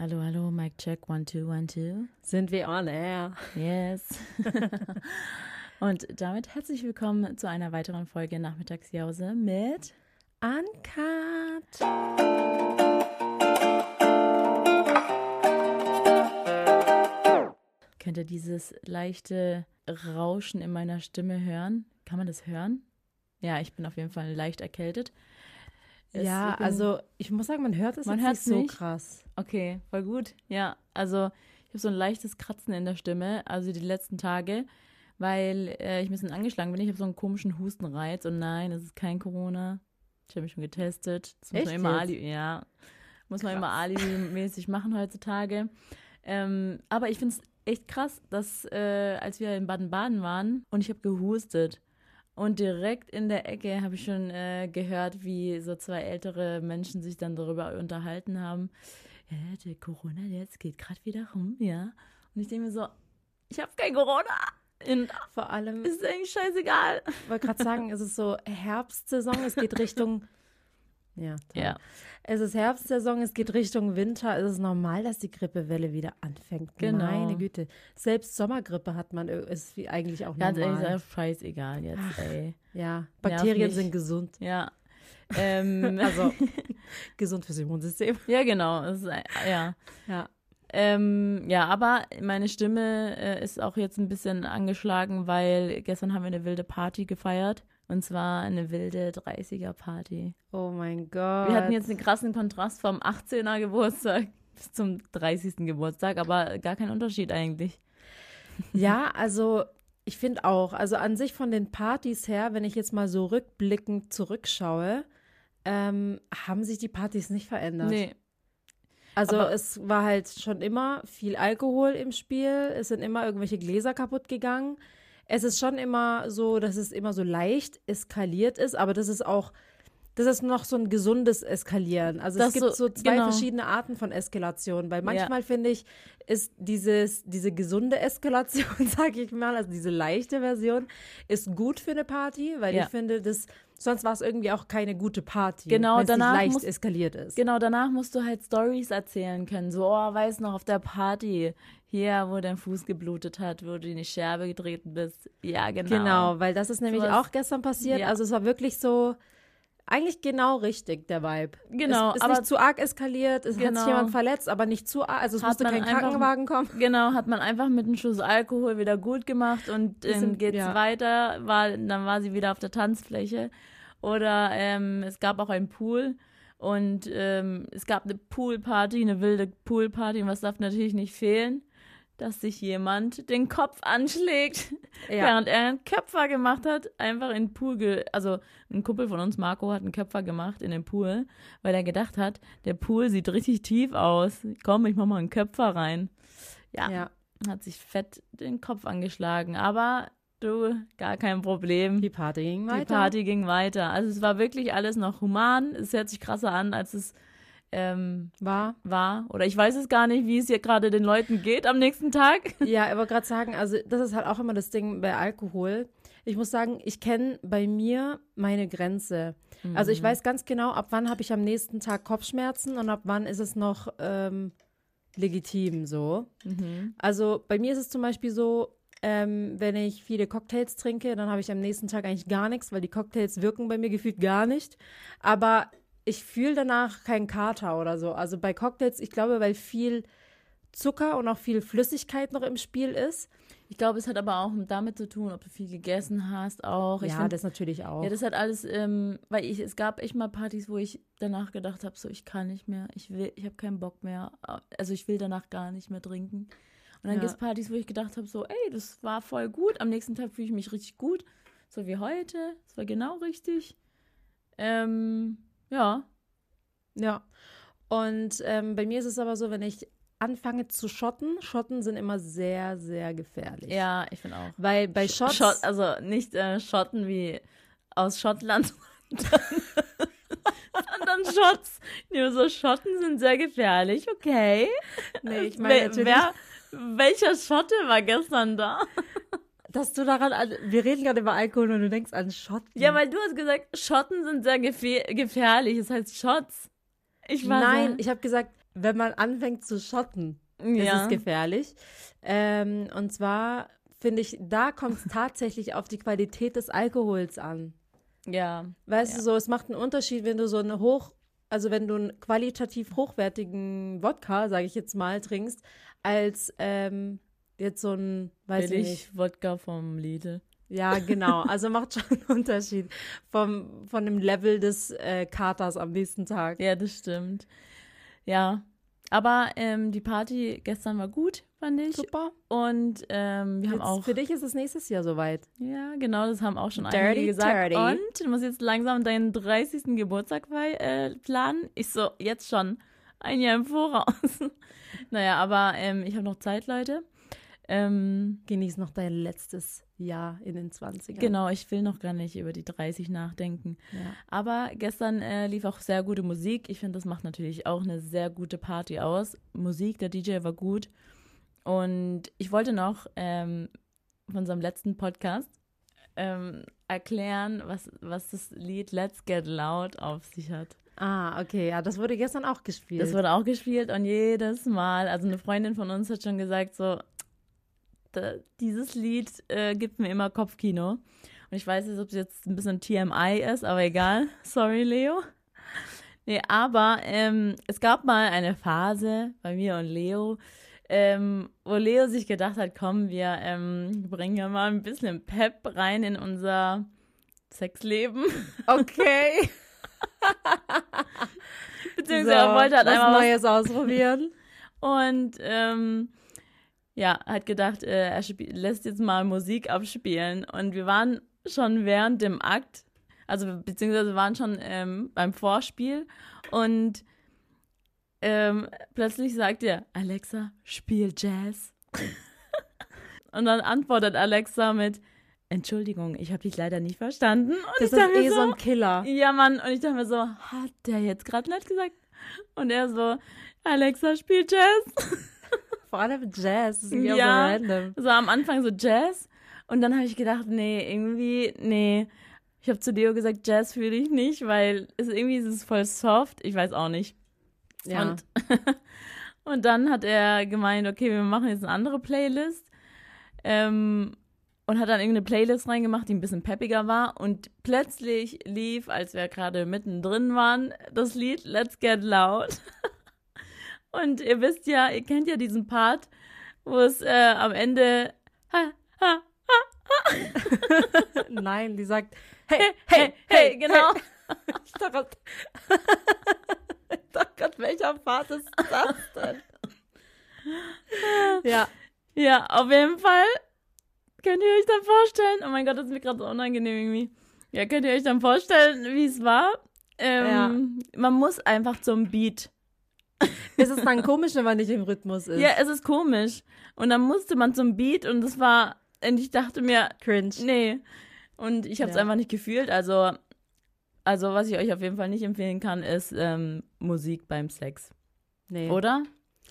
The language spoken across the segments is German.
Hallo, hallo, Mic check, one, two, one, two. Sind wir on air? Yes. Und damit herzlich willkommen zu einer weiteren Folge Nachmittagsjause mit Uncut. Könnt ihr dieses leichte Rauschen in meiner Stimme hören? Kann man das hören? Ja, ich bin auf jeden Fall leicht erkältet. Es- ja, also ich muss sagen, man hört es Man jetzt nicht so krass. Okay, voll gut. Ja, also ich habe so ein leichtes Kratzen in der Stimme, also die letzten Tage, weil äh, ich ein bisschen angeschlagen bin. Ich habe so einen komischen Hustenreiz und nein, es ist kein Corona. Ich habe mich schon getestet. Das muss Echt man immer? Ali ja, muss man immer alibi-mäßig machen heutzutage. Ähm, aber ich finde es echt krass, dass äh, als wir in Baden-Baden waren und ich habe gehustet und direkt in der Ecke habe ich schon äh, gehört, wie so zwei ältere Menschen sich dann darüber unterhalten haben. Ja, der Corona, der jetzt geht gerade wieder rum, ja. Und ich denke mir so, ich habe kein Corona. Und Vor allem, ist eigentlich scheißegal. ich wollte gerade sagen, es ist so Herbstsaison, es geht Richtung. Ja, toll. Ja. Es ist Herbstsaison, es geht Richtung Winter. Es ist normal, dass die Grippewelle wieder anfängt. Genau. Meine Güte. Selbst Sommergrippe hat man, äh, ist wie eigentlich auch Ganz ehrlich, normal. ist einfach scheißegal jetzt, ey. Ja, Bakterien sind gesund. Ja. Ähm, Also gesund fürs Immunsystem. ja, genau. Ist, ein- ja. Ja. Ähm, ja, aber meine Stimme äh, ist auch jetzt ein bisschen angeschlagen, weil gestern haben wir eine wilde Party gefeiert. Und zwar eine wilde 30er-Party. Oh mein Gott. Wir hatten jetzt einen krassen Kontrast vom 18er Geburtstag bis zum 30. Geburtstag, aber gar kein Unterschied eigentlich. Ja, also ich finde auch, also an sich von den Partys her, wenn ich jetzt mal so rückblickend zurückschaue, ähm, haben sich die Partys nicht verändert. Nee, also aber- es war halt schon immer viel Alkohol im Spiel, es sind immer irgendwelche Gläser kaputt gegangen. Es ist schon immer so, dass es immer so leicht eskaliert ist, aber das ist auch, das ist noch so ein gesundes Eskalieren. Also Das es gibt so- so, zwei genau. verschiedene Arten von Eskalation, weil manchmal finde ich, ist dieses, diese gesunde Eskalation, sage ich mal, also diese leichte Version, ist gut für eine Party, weil Ja. ich finde, das, sonst war es irgendwie auch keine gute Party, Genau, wenn es leicht muss- eskaliert ist. Genau, danach musst du halt Stories erzählen können. So, oh, weiß noch, auf der Party, hier, wo dein Fuß geblutet hat, wo du in die Scherbe getreten bist. Ja, genau. Genau, weil das ist nämlich Sowas- auch gestern passiert. Ja. Also es war wirklich so, eigentlich genau richtig, der Vibe. Genau, es ist aber- nicht zu arg eskaliert, es hat Genau. sich jemand verletzt, aber nicht zu arg, also es Hat musste kein einfach- Krankenwagen kommen. Genau, hat man einfach mit einem Schuss Alkohol wieder gut gemacht und ähm, sind- geht's ja. weiter, war, dann war sie wieder auf der Tanzfläche. Oder ähm, es gab auch einen Pool und ähm, es gab eine Poolparty, eine wilde Poolparty und was darf natürlich nicht fehlen? Dass sich jemand den Kopf anschlägt, Ja. während er einen Köpfer gemacht hat, einfach in den Pool, ge also ein Kumpel von uns, Marco, hat einen Köpfer gemacht in den Pool, weil er gedacht hat, der Pool sieht richtig tief aus. Komm, ich mach mal einen Köpfer rein. Ja, ja. hat sich fett den Kopf angeschlagen. Aber du, gar kein Problem. Die Party ging Die weiter. Party ging weiter. Also es war wirklich alles noch human. Es hört sich krasser an, als es ähm, war. war. Oder ich weiß es gar nicht, wie es hier gerade den Leuten geht am nächsten Tag. Ja, aber gerade sagen, also das ist halt auch immer das Ding bei Alkohol. Ich muss sagen, ich kenne bei mir meine Grenze. Also Mhm. ich weiß ganz genau, ab wann habe ich am nächsten Tag Kopfschmerzen und ab wann ist es noch ähm, legitim so. Mhm. Also bei mir ist es zum Beispiel so, ähm, wenn ich viele Cocktails trinke, dann habe ich am nächsten Tag eigentlich gar nichts, weil die Cocktails wirken bei mir gefühlt gar nicht. Aber ich fühle danach keinen Kater oder so. Also bei Cocktails, ich glaube, weil viel Zucker und auch viel Flüssigkeit noch im Spiel ist. Ich glaube, es hat aber auch damit zu tun, ob du viel gegessen hast, auch. Ich ja, find- das natürlich auch. Ja, das hat alles, ähm, weil ich, es gab echt mal Partys, wo ich danach gedacht habe, so ich kann nicht mehr, ich will, ich habe keinen Bock mehr, also ich will danach gar nicht mehr trinken. Und dann Ja. gibt es Partys, wo ich gedacht habe, so, ey, das war voll gut, am nächsten Tag fühle ich mich richtig gut, so wie heute, das war genau richtig. Ähm, ja, ja. Und ähm, bei mir ist es aber so, wenn ich anfange zu schotten, Schotten sind immer sehr, sehr gefährlich. ja, ich finde auch. Weil bei Shots, Schott, also nicht äh, Schotten wie aus Schottland, sondern, Shots. Nur so Schotten sind sehr gefährlich, okay. nee, ich meine natürlich, wer, welcher Schotte war gestern da? Dass du daran, an, wir reden gerade über Alkohol und du denkst an Schotten. Ja, weil du hast gesagt, Schotten sind sehr gefähr gefährlich. Es heißt Shots. Ich war Nein, ich habe gesagt, wenn man anfängt zu schotten, Ja. ist es gefährlich. Ähm, und zwar finde ich, da kommt es tatsächlich auf die Qualität des Alkohols an. Ja. Weißt Ja. du, so, es macht einen Unterschied, wenn du so eine hoch, also wenn du einen qualitativ hochwertigen Wodka, sage ich jetzt mal, trinkst, als ähm, jetzt so ein, weiß ich nicht. Billig Wodka vom Lidl. Ja, genau. Also macht schon einen Unterschied vom, von dem Level des äh, Katers am nächsten Tag. Ja, das stimmt. Ja. Aber ähm, die Party gestern war gut, fand ich. Super. Und ähm, wir haben Jetzt, auch. für dich ist es nächstes Jahr soweit. Ja, genau, das haben auch schon Dirty einige gesagt. 30. Und du musst jetzt langsam deinen 30. Geburtstag äh, planen. Ich so, jetzt schon. Ein Jahr im Voraus. naja, aber ähm, ich habe noch Zeit, Leute. Ähm, Genieß noch dein letztes Jahr in den 20ern. genau, ich will noch gar nicht über die 30 nachdenken. Ja. Aber gestern äh, lief auch sehr gute Musik. Ich finde, das macht natürlich auch eine sehr gute Party aus. Musik, der DJ war gut. Und ich wollte noch ähm, von unserem letzten Podcast ähm, erklären, was, was das Lied Let's Get Loud auf sich hat. Ah, okay. Ja, das wurde gestern auch gespielt. Das wurde auch gespielt und jedes Mal, also eine Freundin von uns hat schon gesagt, so, dieses Lied äh, gibt mir immer Kopfkino. Und ich weiß nicht, ob es jetzt ein bisschen TMI ist, aber egal. Sorry, Leo. Nee, aber ähm, es gab mal eine Phase bei mir und Leo, ähm, wo Leo sich gedacht hat, komm, wir ähm, bringen ja mal ein bisschen Pep rein in unser Sexleben. okay. Beziehungsweise er wollte halt was einfach was Neues ausprobieren. Und ähm, ja, hat gedacht, äh, er lässt jetzt mal Musik abspielen. Und wir waren schon während dem Akt, also beziehungsweise waren schon ähm, beim Vorspiel und ähm, plötzlich sagt er, Alexa, spiel Jazz. und dann antwortet Alexa mit, Entschuldigung, ich habe dich leider nicht verstanden. Und Das ist eh so ein Killer. ja, Mann, und ich dachte mir so, hat der jetzt gerade nett gesagt? Und er so, Alexa spielt Jazz. Vor allem Jazz. Das ist irgendwie Ja. auch so random. So am Anfang so Jazz. Und dann habe ich gedacht, nee, irgendwie, nee. Ich habe zu Leo gesagt, Jazz fühle ich nicht, weil es irgendwie ist es voll soft. Ich weiß auch nicht. Ja. Und, und dann hat er gemeint, okay, wir machen jetzt eine andere Playlist. Ähm, und hat dann irgendeine Playlist reingemacht, die ein bisschen peppiger war. Und plötzlich lief, als wir gerade mittendrin waren, das Lied Let's Get Loud. Und ihr wisst ja, ihr kennt ja diesen Part, wo es äh, am Ende ha, ha, Nein, die sagt, hey, hey, hey, genau. Ich dachte, ich dachte welcher Part ist das denn? ja. Ja, auf jeden Fall. Könnt ihr euch dann vorstellen? Oh mein Gott, das ist mir gerade so unangenehm irgendwie. Ja, könnt ihr euch dann vorstellen, wie es war? Ähm, Man muss einfach zum Beat. Ist es dann komisch, wenn man nicht im Rhythmus ist? Ja, es ist komisch. Und dann musste man zum Beat und es war, und ich dachte mir, Cringe. nee. Und ich habe es Ja. einfach nicht gefühlt. Also, also, was ich euch auf jeden Fall nicht empfehlen kann, ist ähm, Musik beim Sex. Nee. Oder?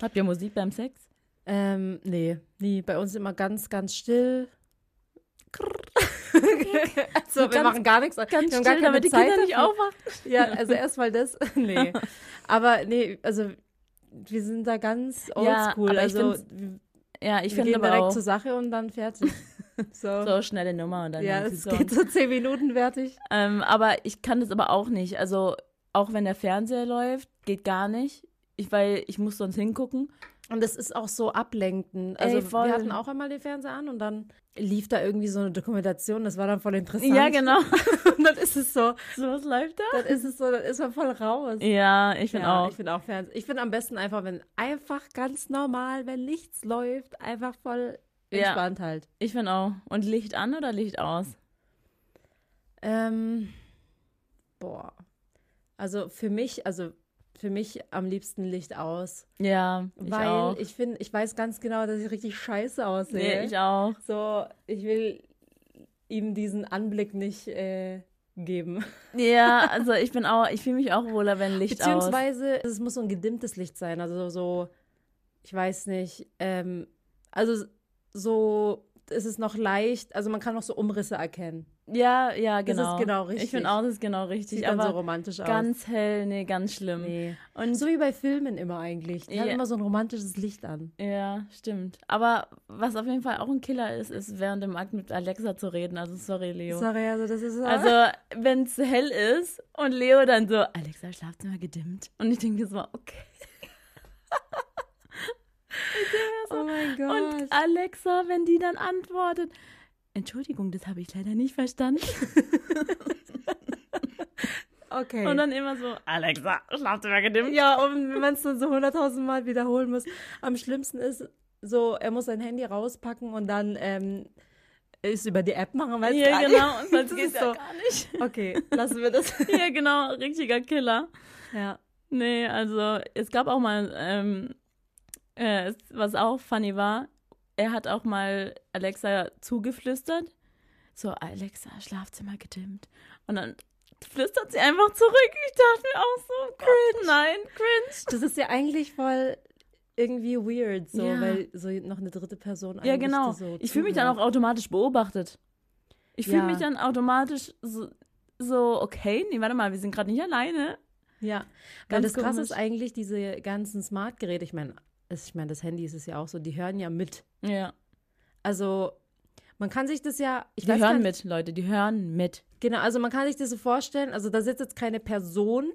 Habt ihr Musik beim Sex? Ähm, nee, nie. Bei uns immer ganz, ganz still. also, wir Ganz- machen gar nichts. Ganz wir haben still, gar keine damit die Zeit Kinder nicht dafür. aufwachen. Ja, also erstmal das. nee. Aber nee, also wir sind da ganz Ja, oldschool. ich also Ja, ich finde aber direkt auch zur Sache und dann fertig. so. so schnelle Nummer und dann ja, es so. geht so zehn Minuten fertig. Ähm, aber ich kann das aber auch nicht. Also auch wenn der Fernseher läuft, geht gar nicht. Ich, weil ich muss sonst hingucken. Und das ist auch so ablenkend. Also Ey, wir hatten auch einmal den Fernseher an und dann lief da irgendwie so eine Dokumentation, das war dann voll interessant. Ja, genau. Und dann ist es so, so was läuft da? dann ist es so, dann ist man voll raus. Ja, ich finde ja, auch. ich finde auch Fernsehen. Ich finde am besten einfach, wenn einfach ganz normal, wenn nichts läuft, einfach voll Ja. entspannt halt. Ich finde auch. Und Licht an oder Licht aus? Ähm, boah. Also für mich, also für mich am liebsten Licht aus. Ja, ich weil auch. ich finde, ich weiß ganz genau, dass ich richtig scheiße aussehe. nee, ich auch. So, ich will ihm diesen Anblick nicht äh, geben. Ja, also ich bin auch, ich fühle mich auch wohler, wenn Licht aus. Beziehungsweise, es muss so ein gedimmtes Licht sein. Also so, ich weiß nicht, ähm, also so, es ist noch leicht, also man kann noch so Umrisse erkennen. Ja, ja, Das ist genau. genau richtig. Ich finde auch, das ist genau richtig. Sieht aber so romantisch aus. ganz hell, nee, ganz schlimm. Nee. Und So wie bei Filmen immer eigentlich. Die haben Ja. immer so ein romantisches Licht an. Ja, stimmt. Aber was auf jeden Fall auch ein Killer ist, ist während dem Akt mit Alexa zu reden. Also sorry, Leo. Sorry, also das ist Also, wenn es hell ist und Leo dann so, Alexa, Schlafzimmer gedimmt. Und ich denke so, okay. oh mein Gott. Und Alexa, wenn die dann antwortet, Entschuldigung, das habe ich leider nicht verstanden. okay. Und dann immer so, Alexa, Schlafzimmer gedimmt. ja, und wenn man es dann so hunderttausend Mal wiederholen muss. Am schlimmsten ist so, er muss sein Handy rauspacken und dann ähm, ist über die App machen, weil Ja, genau. Und sonst Das geht's ist ja so. gar nicht. Okay, lassen wir das. Ja, genau, richtiger Killer. ja. Nee, also es gab auch mal, ähm, äh, was auch funny war, er hat auch mal Alexa zugeflüstert. So, Alexa, Schlafzimmer gedimmt. Und dann flüstert sie einfach zurück. Ich dachte mir auch so, cringe. Nein, cringe. Das ist ja eigentlich voll irgendwie weird, so, Ja. weil so noch eine dritte Person Ja, genau. so ich fühle mich dann auch automatisch beobachtet. Ich fühle Ja. mich dann automatisch so, so, okay, nee, warte mal, wir sind gerade nicht alleine. Ja, weil Ganz das krasse ist eigentlich diese ganzen Smart-Geräte, ich meine, ich meine, das Handy ist es ja auch so, die hören ja mit. Ja. Also, man kann sich das ja, Die hören nicht, mit, Leute, die hören mit. Genau, also man kann sich das so vorstellen, also da sitzt jetzt keine Person,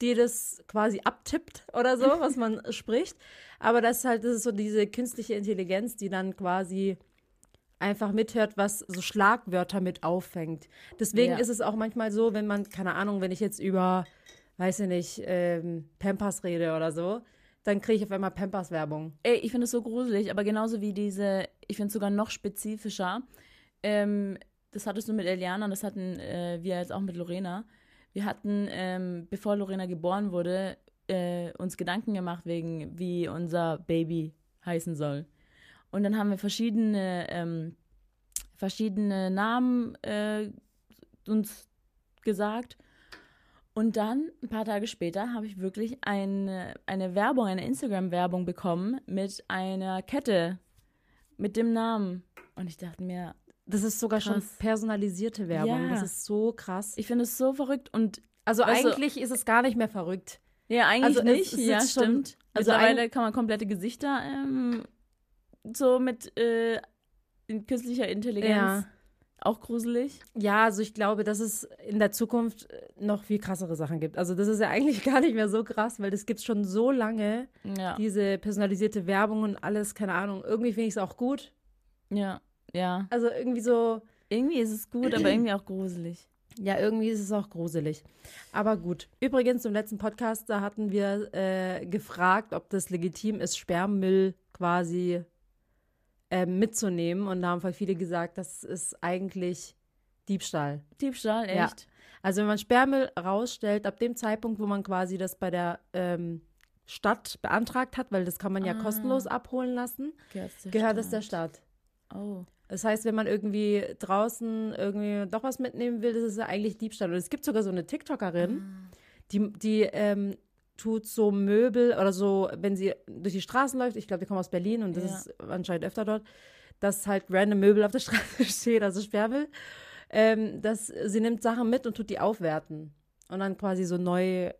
die das quasi abtippt oder so, was man spricht, aber das ist halt, das ist so diese künstliche Intelligenz, die dann quasi einfach mithört, was so Schlagwörter mit auffängt. Deswegen Ja. ist es auch manchmal so, wenn man, keine Ahnung, wenn ich jetzt über, weiß ich nicht, ähm, Pampers rede oder so, dann kriege ich auf einmal Pampers-Werbung. Ey, ich finde es so gruselig, aber genauso wie diese, ich finde es sogar noch spezifischer. Ähm, das hattest du mit Eliana das hatten äh, wir jetzt auch mit Lorena. Wir hatten, ähm, bevor Lorena geboren wurde, äh, uns Gedanken gemacht wegen, wie unser Baby heißen soll. Und dann haben wir verschiedene, ähm, verschiedene Namen äh, uns gesagt. Und dann, ein paar Tage später, habe ich wirklich eine, eine Werbung, eine Instagram-Werbung bekommen mit einer Kette mit dem Namen. Und ich dachte mir, Das ist sogar schon Krass. personalisierte Werbung. Ja. Das ist so krass. ich finde es so verrückt und Also du- eigentlich ist es gar nicht mehr verrückt. ja, eigentlich Also es- nicht. es ja, sitzt schon stimmt. mit so Mittlerweile kann man komplette Gesichter ähm, so mit äh, in künstlicher Intelligenz Ja. Auch gruselig. Ja, also ich glaube, dass es in der Zukunft äh, noch viel krassere Sachen gibt. Also das ist ja eigentlich gar nicht mehr so krass, weil das gibt schon so lange, Ja, diese personalisierte Werbung und alles, keine Ahnung. Irgendwie finde ich es auch gut. ja, ja. Also irgendwie so, Irgendwie ist es gut, aber irgendwie auch gruselig. ja, irgendwie ist es auch gruselig. Aber gut. Übrigens, im letzten Podcast, da hatten wir äh, gefragt, ob das legitim ist, Sperrmüll quasi äh, mitzunehmen. Und da haben voll viele gesagt, das ist eigentlich Diebstahl. Diebstahl, Ja. echt? Also wenn man Sperrmüll rausstellt, ab dem Zeitpunkt, wo man quasi das bei der ähm, Stadt beantragt hat, weil das kann man ja Ah. kostenlos abholen lassen, Gehört es der Stadt? Oh. Das heißt, wenn man irgendwie draußen irgendwie doch was mitnehmen will, das ist ja eigentlich Diebstahl. Und es gibt sogar so eine TikTokerin, die, die ähm, tut so Möbel oder so, wenn sie durch die Straßen läuft, ich glaube, die kommt aus Berlin und das Ja. ist anscheinend öfter dort, dass halt random Möbel auf der Straße steht, also Sperrmüll, ähm, dass sie nimmt Sachen mit und tut die aufwerten und dann quasi so neu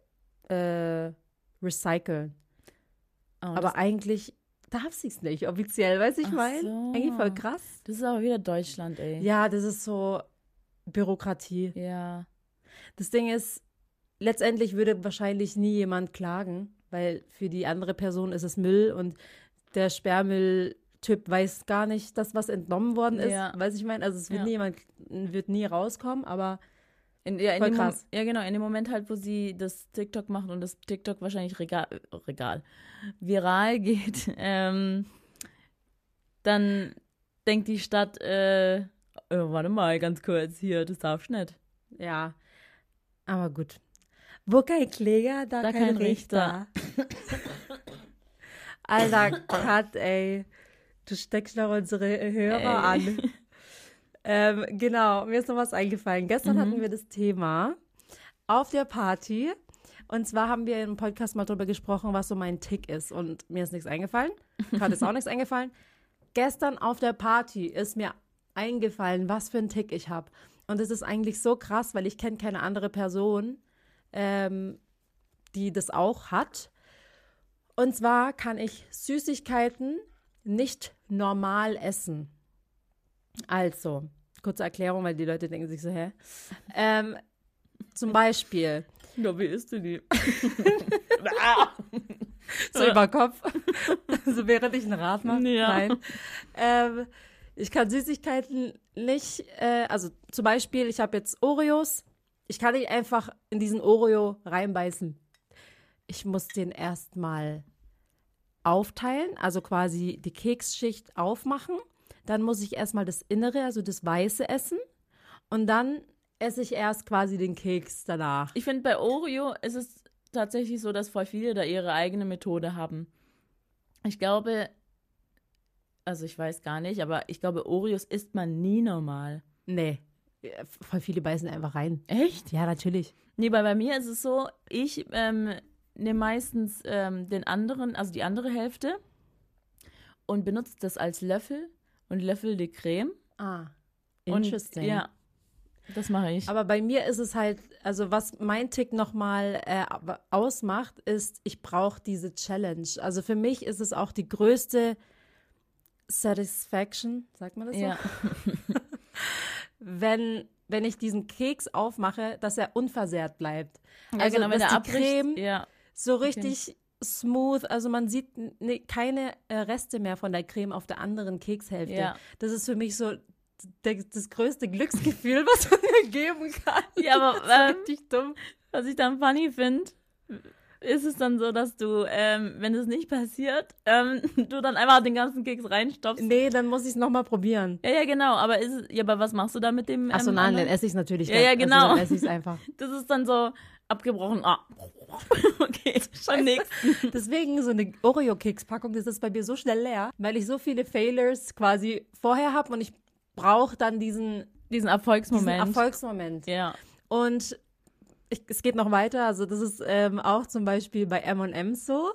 äh, recyceln. Oh, Aber eigentlich darf sie es nicht offiziell, weiß ich mein? so. Eigentlich voll krass. das ist aber wieder Deutschland, ey. Ja, das ist so Bürokratie. Ja. Das Ding ist, letztendlich würde wahrscheinlich nie jemand klagen, weil für die andere Person ist es Müll und der Sperrmülltyp weiß gar nicht, dass was entnommen worden ist. Ja. Weiß ich meine, also es wird Ja. nie jemand wird nie rauskommen, aber In, ja, in Voll dem Mom- krass. ja, genau, in dem Moment halt, wo sie das TikTok macht und das TikTok wahrscheinlich regal, regal viral geht, ähm, dann denkt die Stadt, äh, oh, warte mal, ganz kurz, hier, das darfst du nicht. ja. Aber gut. Wo kein Kläger, da, Da kein, kein Richter. Alter Kat, ey. Du steckst noch unsere Hörer Ey. an. Ähm, genau, mir ist noch was eingefallen. Gestern Mhm. hatten wir das Thema auf der Party. Und zwar haben wir im Podcast mal drüber gesprochen, was so mein Tick ist. Und mir ist nichts eingefallen. Gerade ist auch nichts eingefallen. Gestern auf der Party ist mir eingefallen, was für ein Tick ich habe. Und es ist eigentlich so krass, weil ich kenne keine andere Person, ähm, die das auch hat. Und zwar kann ich Süßigkeiten nicht normal essen. Also, kurze Erklärung, weil die Leute denken sich so, hä? Ähm, zum Beispiel. Ja, wie isst du die? so über Kopf. so während ich ein Rad mache. Ja. Nein. Ähm, ich kann Süßigkeiten nicht, äh, also zum Beispiel, ich habe jetzt Oreos. Ich kann nicht einfach in diesen Oreo reinbeißen. Ich muss den erstmal aufteilen, also quasi die Keksschicht aufmachen. Dann muss ich erstmal das Innere, also das Weiße essen. Und dann esse ich erst quasi den Keks danach. Ich finde, bei Oreo ist es tatsächlich so, dass voll viele da ihre eigene Methode haben. Ich glaube, also ich weiß gar nicht, aber ich glaube, Oreos isst man nie normal. Nee. Voll viele beißen einfach rein. Echt? Ja, natürlich. Nee, weil bei mir ist es so, ich ähm, nehme meistens ähm, den anderen, also die andere Hälfte und benutze das als Löffel und löffel die Creme. Ah, Und, interesting. ja, das mache ich. Aber bei mir ist es halt, also was mein Tick nochmal äh, ausmacht, ist, ich brauche diese Challenge. Also für mich ist es auch die größte Satisfaction, sagt man das so? ja. Wenn, wenn ich diesen Keks aufmache, dass er unversehrt bleibt. ja, Also, genau, wenn dass der die. Creme ja. so richtig smooth, also man sieht ne, keine äh, Reste mehr von der Creme auf der anderen Kekshälfte. Ja. Das ist für mich so das größte Glücksgefühl, was man mir geben kann. Ja, aber, ähm, richtig dumm. Was ich dann funny finde, ist es dann so, dass du, ähm, wenn es nicht passiert, ähm, du dann einfach den ganzen Keks reinstopfst. Nee, dann muss ich es nochmal probieren. Ja, ja, genau. Aber ist es, ja, aber was machst du da mit dem? Achso, ähm, nein, dann esse ich es natürlich. Ja, ja, Also, genau. dann esse ich es einfach. Das ist dann so abgebrochen. Ah. okay, schon nix. Deswegen so eine Oreo-Keks-Packung, das ist bei mir so schnell leer, weil ich so viele Failures quasi vorher habe und ich brauche dann diesen, Diesen diesen Erfolgsmoment. Erfolgsmoment. ja. Und ich, es geht noch weiter. Also das ist ähm, auch zum Beispiel bei M&M's so.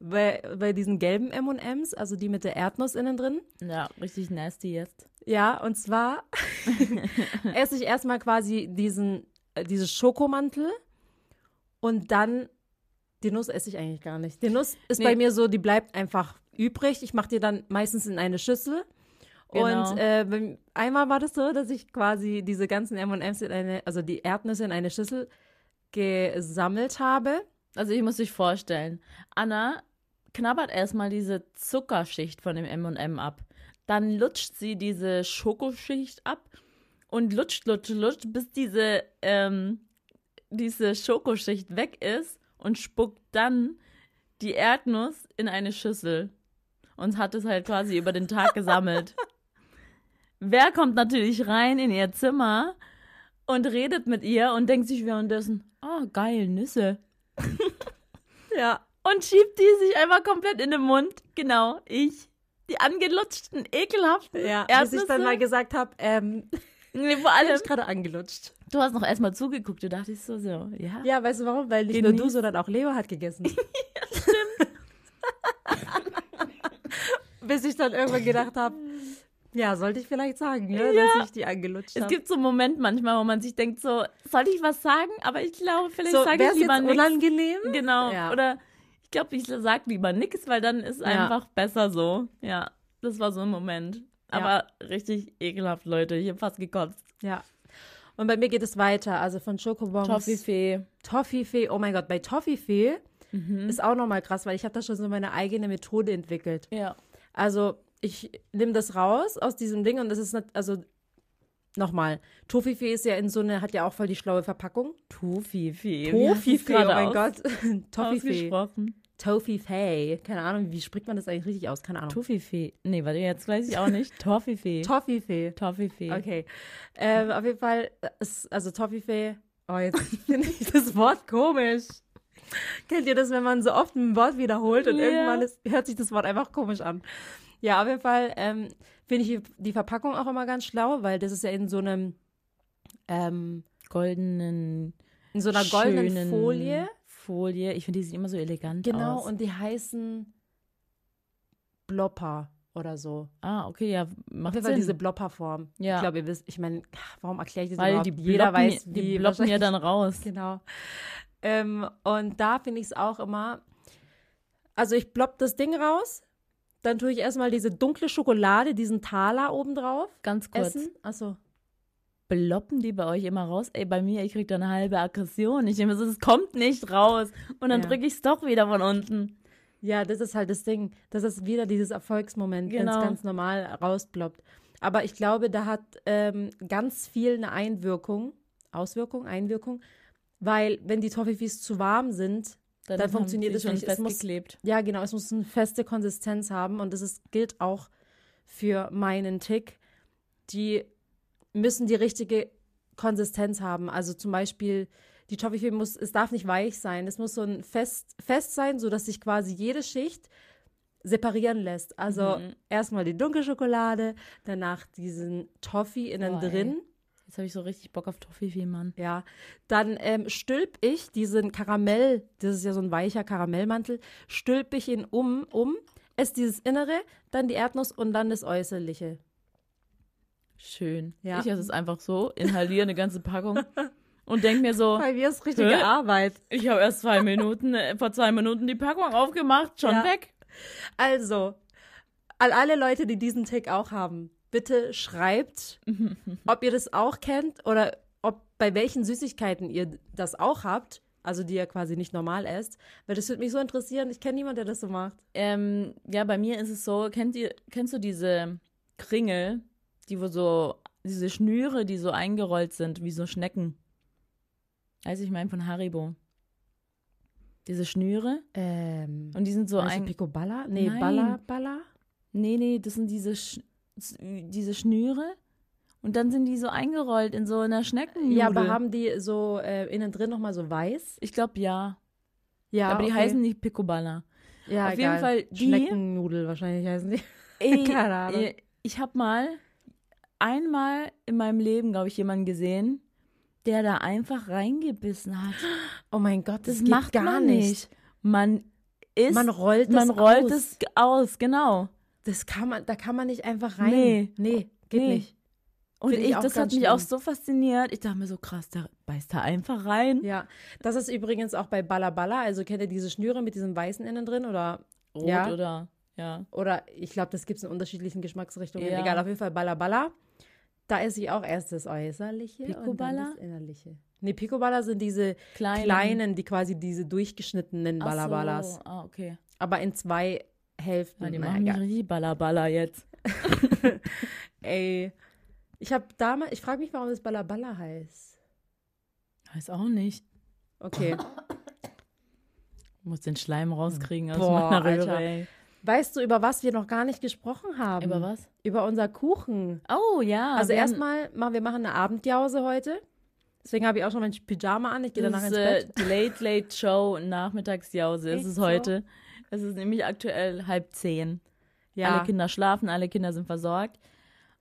Bei, bei diesen gelben M&M's, also die mit der Erdnuss innen drin. Ja, richtig nasty jetzt. Ja, und zwar esse ich erstmal quasi diesen, äh, diese Schokomantel und dann die Nuss esse ich eigentlich gar nicht. Die Nuss ist Nee. bei mir so, die bleibt einfach übrig. Ich mache die dann meistens in eine Schüssel. Genau. Und äh, einmal war das so, dass ich quasi diese ganzen M&M's in eine, also die Erdnüsse in eine Schüssel gesammelt habe. Also ich muss dich vorstellen. Anna knabbert erstmal diese Zuckerschicht von dem M&M ab. Dann lutscht sie diese Schokoschicht ab und lutscht, lutscht, lutscht, bis diese, ähm, diese Schokoschicht weg ist und spuckt dann die Erdnuss in eine Schüssel und hat es halt quasi über den Tag gesammelt. Wer kommt natürlich rein in ihr Zimmer und redet mit ihr und denkt sich währenddessen, oh, geil, Nüsse. Ja. Und schiebt die sich einfach komplett in den Mund. Genau, ich. Die angelutschten, ekelhaften Ja, bis Erdnüsse. ich dann mal gesagt habe, ähm, nee, vor ich allem, gerade angelutscht. du hast noch erstmal zugeguckt. Du dachtest so, so, ja. Ja, weißt du warum? Weil nicht nur du, Genieß. sondern auch Leo hat gegessen. ja, stimmt. Bis ich dann irgendwann gedacht habe, ja, sollte ich vielleicht sagen, ne, Ja. dass ich die angelutscht Es habe. gibt so einen Moment manchmal, wo man sich denkt so, soll ich was sagen? Aber ich glaube, vielleicht So, sage ich es lieber nichts. unangenehm? Genau. Ja. Oder ich glaube, ich sag lieber nichts, weil dann ist Ja. einfach besser so. Ja, das war so ein Moment. Aber richtig ekelhaft, Leute. Ich habe fast gekotzt. Ja. Und bei mir geht es weiter, also von Schokobons. Toffifee. Toffifee, oh mein Gott, bei Toffifee Mhm. ist auch nochmal krass, weil ich habe da schon so meine eigene Methode entwickelt. Ja. Also ich nehme das raus aus diesem Ding und das ist, nicht, also nochmal, Toffifee ist ja in so eine, hat ja auch voll die schlaue Verpackung. Toffifee. Toffifee, oh mein Gott. Toffifee. Ausgesprochen. Toffifee. Keine Ahnung, wie spricht man das eigentlich richtig aus? Keine Ahnung. Toffifee. Nee, warte, jetzt weiß ich auch nicht. Toffifee. Toffifee. Toffifee. Okay. Ähm, auf jeden Fall, ist, also Toffifee, oh, jetzt finde ich das Wort komisch. Kennt ihr das, wenn man so oft ein Wort wiederholt und Ja. irgendwann ist, hört sich das Wort einfach komisch an? Ja, auf jeden Fall ähm, finde ich die Verpackung auch immer ganz schlau, weil das ist ja in so einem, ähm, Goldenen. in so einer goldenen Folie. Folie. Ich finde, die sieht immer so elegant Genau, aus. und die heißen Blopper. oder so. Ah, okay, ja, Auf macht jeden Fall Sinn. diese Blopperform. Ja. Ich glaube, ihr wisst, ich meine, warum erkläre ich das Weil überhaupt? die Jeder weiß, die wie bloppen ja dann raus. Genau. Ähm, und da finde ich es auch immer. Also ich blopp das Ding raus, dann tue ich erstmal diese dunkle Schokolade, diesen Taler oben drauf. Ganz kurz. Essen. Achso. Bloppen die bei euch immer raus? Ey, bei mir, ich krieg da eine halbe Aggression. Ich denke mir so, es kommt nicht raus. Und dann Ja. drücke ich es doch wieder von unten. Ja, das ist halt das Ding. Das ist wieder dieses Erfolgsmoment, wenn Genau. es ganz normal rausploppt. Aber ich glaube, da hat ähm, ganz viel eine Einwirkung, Auswirkung, Einwirkung, weil wenn die Toffifees zu warm sind, Dann haben funktioniert es schon nicht. Es muss- festgeklebt. ja genau, es muss eine feste Konsistenz haben und das ist, gilt auch für meinen Tick. Die müssen die richtige Konsistenz haben. Also zum Beispiel die Toffifee muss, es darf nicht weich sein. Es muss so ein fest, fest sein, sodass sich quasi jede Schicht separieren lässt. Also Mhm. erstmal die dunkle Schokolade, danach diesen Toffee innen Boah, ey. Jetzt habe ich so richtig Bock auf Toffifee, Mann. Ja, dann ähm, stülp ich diesen Karamell, das ist ja so ein weicher Karamellmantel, stülp ich ihn um, um, esse dieses Innere, dann die Erdnuss und dann das Äußerliche. Schön. Ja. Ich esse es einfach so, inhaliere eine ganze Packung und denke mir so, Bei mir ist richtige Hä? Arbeit. ich habe erst zwei Minuten, äh, vor zwei Minuten die Packung aufgemacht, schon Ja. weg. Also, an alle Leute, die diesen Tick auch haben, bitte schreibt, ob ihr das auch kennt oder ob bei welchen Süßigkeiten ihr das auch habt, also die ihr quasi nicht normal esst, weil das würde mich so interessieren. Ich kenne niemanden, der das so macht. Ähm, ja, bei mir ist es so, kennt ihr, kennst du diese Kringel, die wo so, diese Schnüre, die so eingerollt sind, wie so Schnecken? Weiß ich mein von Haribo. Diese Schnüre Ähm, und die sind so ein. Picoballa? Nee, Nein. Balla, Balla? Nee, nee, das sind diese, Sch diese Schnüre und dann sind die so eingerollt in so einer Schneckennudel. Ja, aber haben die so äh, innen drin nochmal so weiß? Ich glaube ja. Ja, aber die okay. heißen nicht Picoballa. ja, auf jeden egal. Fall die- Schneckennudel wahrscheinlich heißen die. Ey, Keine Ahnung. äh, ich habe mal einmal in meinem Leben, glaube ich, jemanden gesehen, der da einfach reingebissen hat. Oh mein Gott, Das, das, geht macht gar man nicht. nicht. Man isst, Man rollt man das rollt aus. es aus, genau. Das kann man, da kann man nicht einfach rein. Nee. Nee, geht Nee. nicht. Und ich ich, das hat mich schlimm. auch so fasziniert. Ich dachte mir so krass, der beißt da einfach rein. Ja, das ist übrigens auch bei Balla Balla. Also kennt ihr diese Schnüre mit diesem weißen innen drin oder Rot Ja. oder ja. oder ich glaube, das gibt es in unterschiedlichen Geschmacksrichtungen. Ja. Egal, auf jeden Fall Balla Balla. Da esse ich auch erst das Äußerliche und dann Picoballa? das Innerliche. Nee, Picoballa sind diese Kleinen. kleinen, die quasi diese durchgeschnittenen Ach Balla so. Ballas. Ah, okay. Aber in zwei Hälften. Ja, die Naja, machen egal. richtig Ballaballa jetzt. Ey, ich habe damals, ich frage mich, warum das Balla Balla heißt. Weiß auch nicht. Okay. Muss den Schleim rauskriegen aus Boah, meiner Röhre. Alter. Weißt du, über was wir noch gar nicht gesprochen haben? Über was? Über unser Kuchen. Oh ja. Also erstmal, wir machen eine Abendjause heute. Deswegen habe ich auch schon mein Pyjama an. Ich gehe danach ist ins äh, Bett. Late Late Show Nachmittagsjause ist es so? Es ist nämlich aktuell halb zehn. Ja, Alle Kinder schlafen, alle Kinder sind versorgt.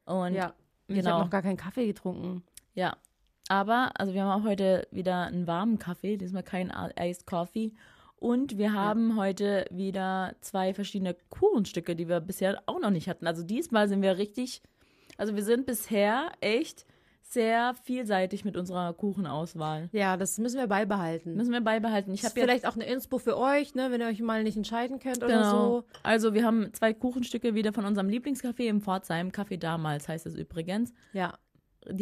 Und ja. Ich genau. habe noch gar keinen Kaffee getrunken. ja. Aber, also wir haben auch heute wieder einen warmen Kaffee, diesmal kein Iced Coffee. Und wir haben heute wieder zwei verschiedene Kuchenstücke, die wir bisher auch noch nicht hatten. Also diesmal sind wir richtig, also wir sind bisher echt sehr vielseitig mit unserer Kuchenauswahl. Ja, das müssen wir beibehalten. Müssen wir beibehalten. Ich habe vielleicht auch eine Inspo für euch, ne, wenn ihr euch mal nicht entscheiden könnt oder Genau. so. Also wir haben zwei Kuchenstücke wieder von unserem Lieblingscafé im Pforzheim. Café damals heißt es übrigens. Ja.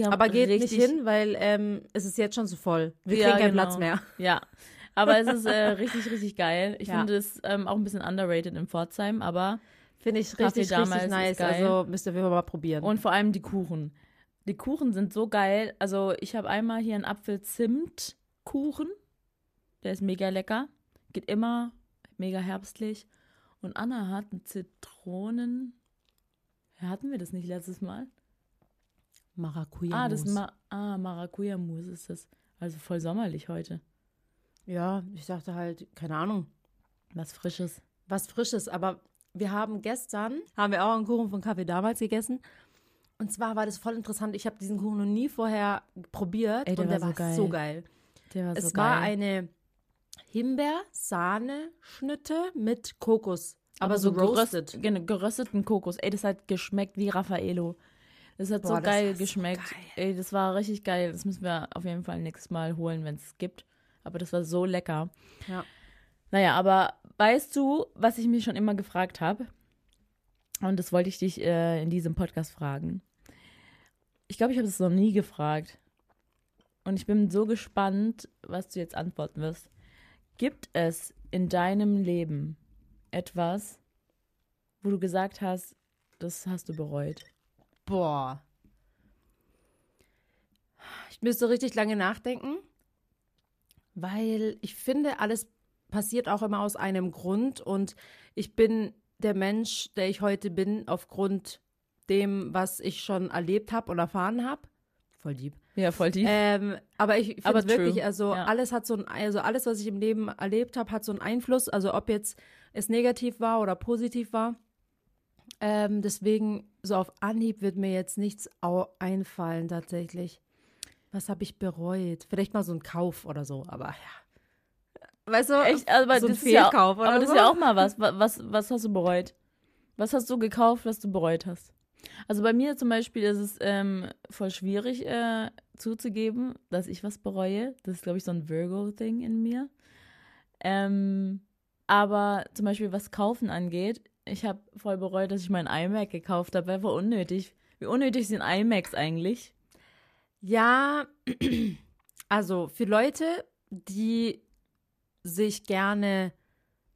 Aber geht richtig, nicht hin, weil ähm, es ist jetzt schon zu voll. Wir Ja, kriegen keinen genau. Platz mehr. Ja. Aber es ist äh, richtig, richtig geil. Ich Ja. finde es ähm, auch ein bisschen underrated in Pforzheim, aber Finde ich richtig, richtig nice. Also müsst ihr mal probieren. und vor allem die Kuchen. Die Kuchen sind so geil. Also ich habe einmal hier einen Apfel-Zimt-Kuchen. Der ist mega lecker. Geht immer mega herbstlich. Und Anna hat einen Zitronen. Hatten wir das nicht letztes Mal? Maracuja. Ah, das Ma ah, Maracuja-Mus ist das. Also voll sommerlich heute. Ja, ich dachte halt, keine Ahnung, Was Frisches. was Frisches. Aber wir haben gestern, haben wir auch einen Kuchen von Kaffee damals gegessen. Und zwar war das voll interessant. Ich habe diesen Kuchen noch nie vorher probiert. Ey, der und der war war so geil. so geil. Der war Es so war geil. eine Himbeer-Sahne-Schnitte mit Kokos. Aber so roasted. geröst- genau, gerösteten Kokos. Ey, das hat geschmeckt wie Raffaello. Das hat Boah, so geil war so geschmeckt. geil. Ey, das war richtig geil. Das müssen wir auf jeden Fall nächstes Mal holen, wenn es gibt. Aber das war so lecker. Ja. Naja, aber weißt du, was ich mich schon immer gefragt habe? Und das wollte ich dich äh, in diesem Podcast fragen. Ich glaube, ich habe es noch nie gefragt. Und ich bin so gespannt, was du jetzt antworten wirst. Gibt es in deinem Leben etwas, wo du gesagt hast, das hast du bereut? Boah. Ich müsste richtig lange nachdenken, weil ich finde, alles passiert auch immer aus einem Grund und ich bin der Mensch, der ich heute bin, aufgrund dem, was ich schon erlebt habe und erfahren habe. Voll lieb. Ja, voll tief. Ähm, aber ich finde wirklich, true, also ja. alles hat so ein, also alles, was ich im Leben erlebt habe, hat so einen Einfluss. Also ob jetzt es negativ war oder positiv war. Ähm, deswegen, so auf Anhieb wird mir jetzt nichts einfallen tatsächlich. Was habe ich bereut? Vielleicht mal so ein Kauf oder so, aber ja. Weißt du, Echt? Aber so ein das ist ja, Fehlkauf oder aber das so? ist ja auch mal was. Wa- Was, was hast du bereut? Was hast du gekauft, was du bereut hast? Also bei mir zum Beispiel ist es ähm, voll schwierig äh, zuzugeben, dass ich was bereue. Das ist, glaube ich, so ein Virgo-Ding in mir. Ähm, aber zum Beispiel was Kaufen angeht, ich habe voll bereut, dass ich meinen iMac gekauft habe. War unnötig. Wie unnötig sind iMacs eigentlich? Ja, also für Leute, die sich gerne,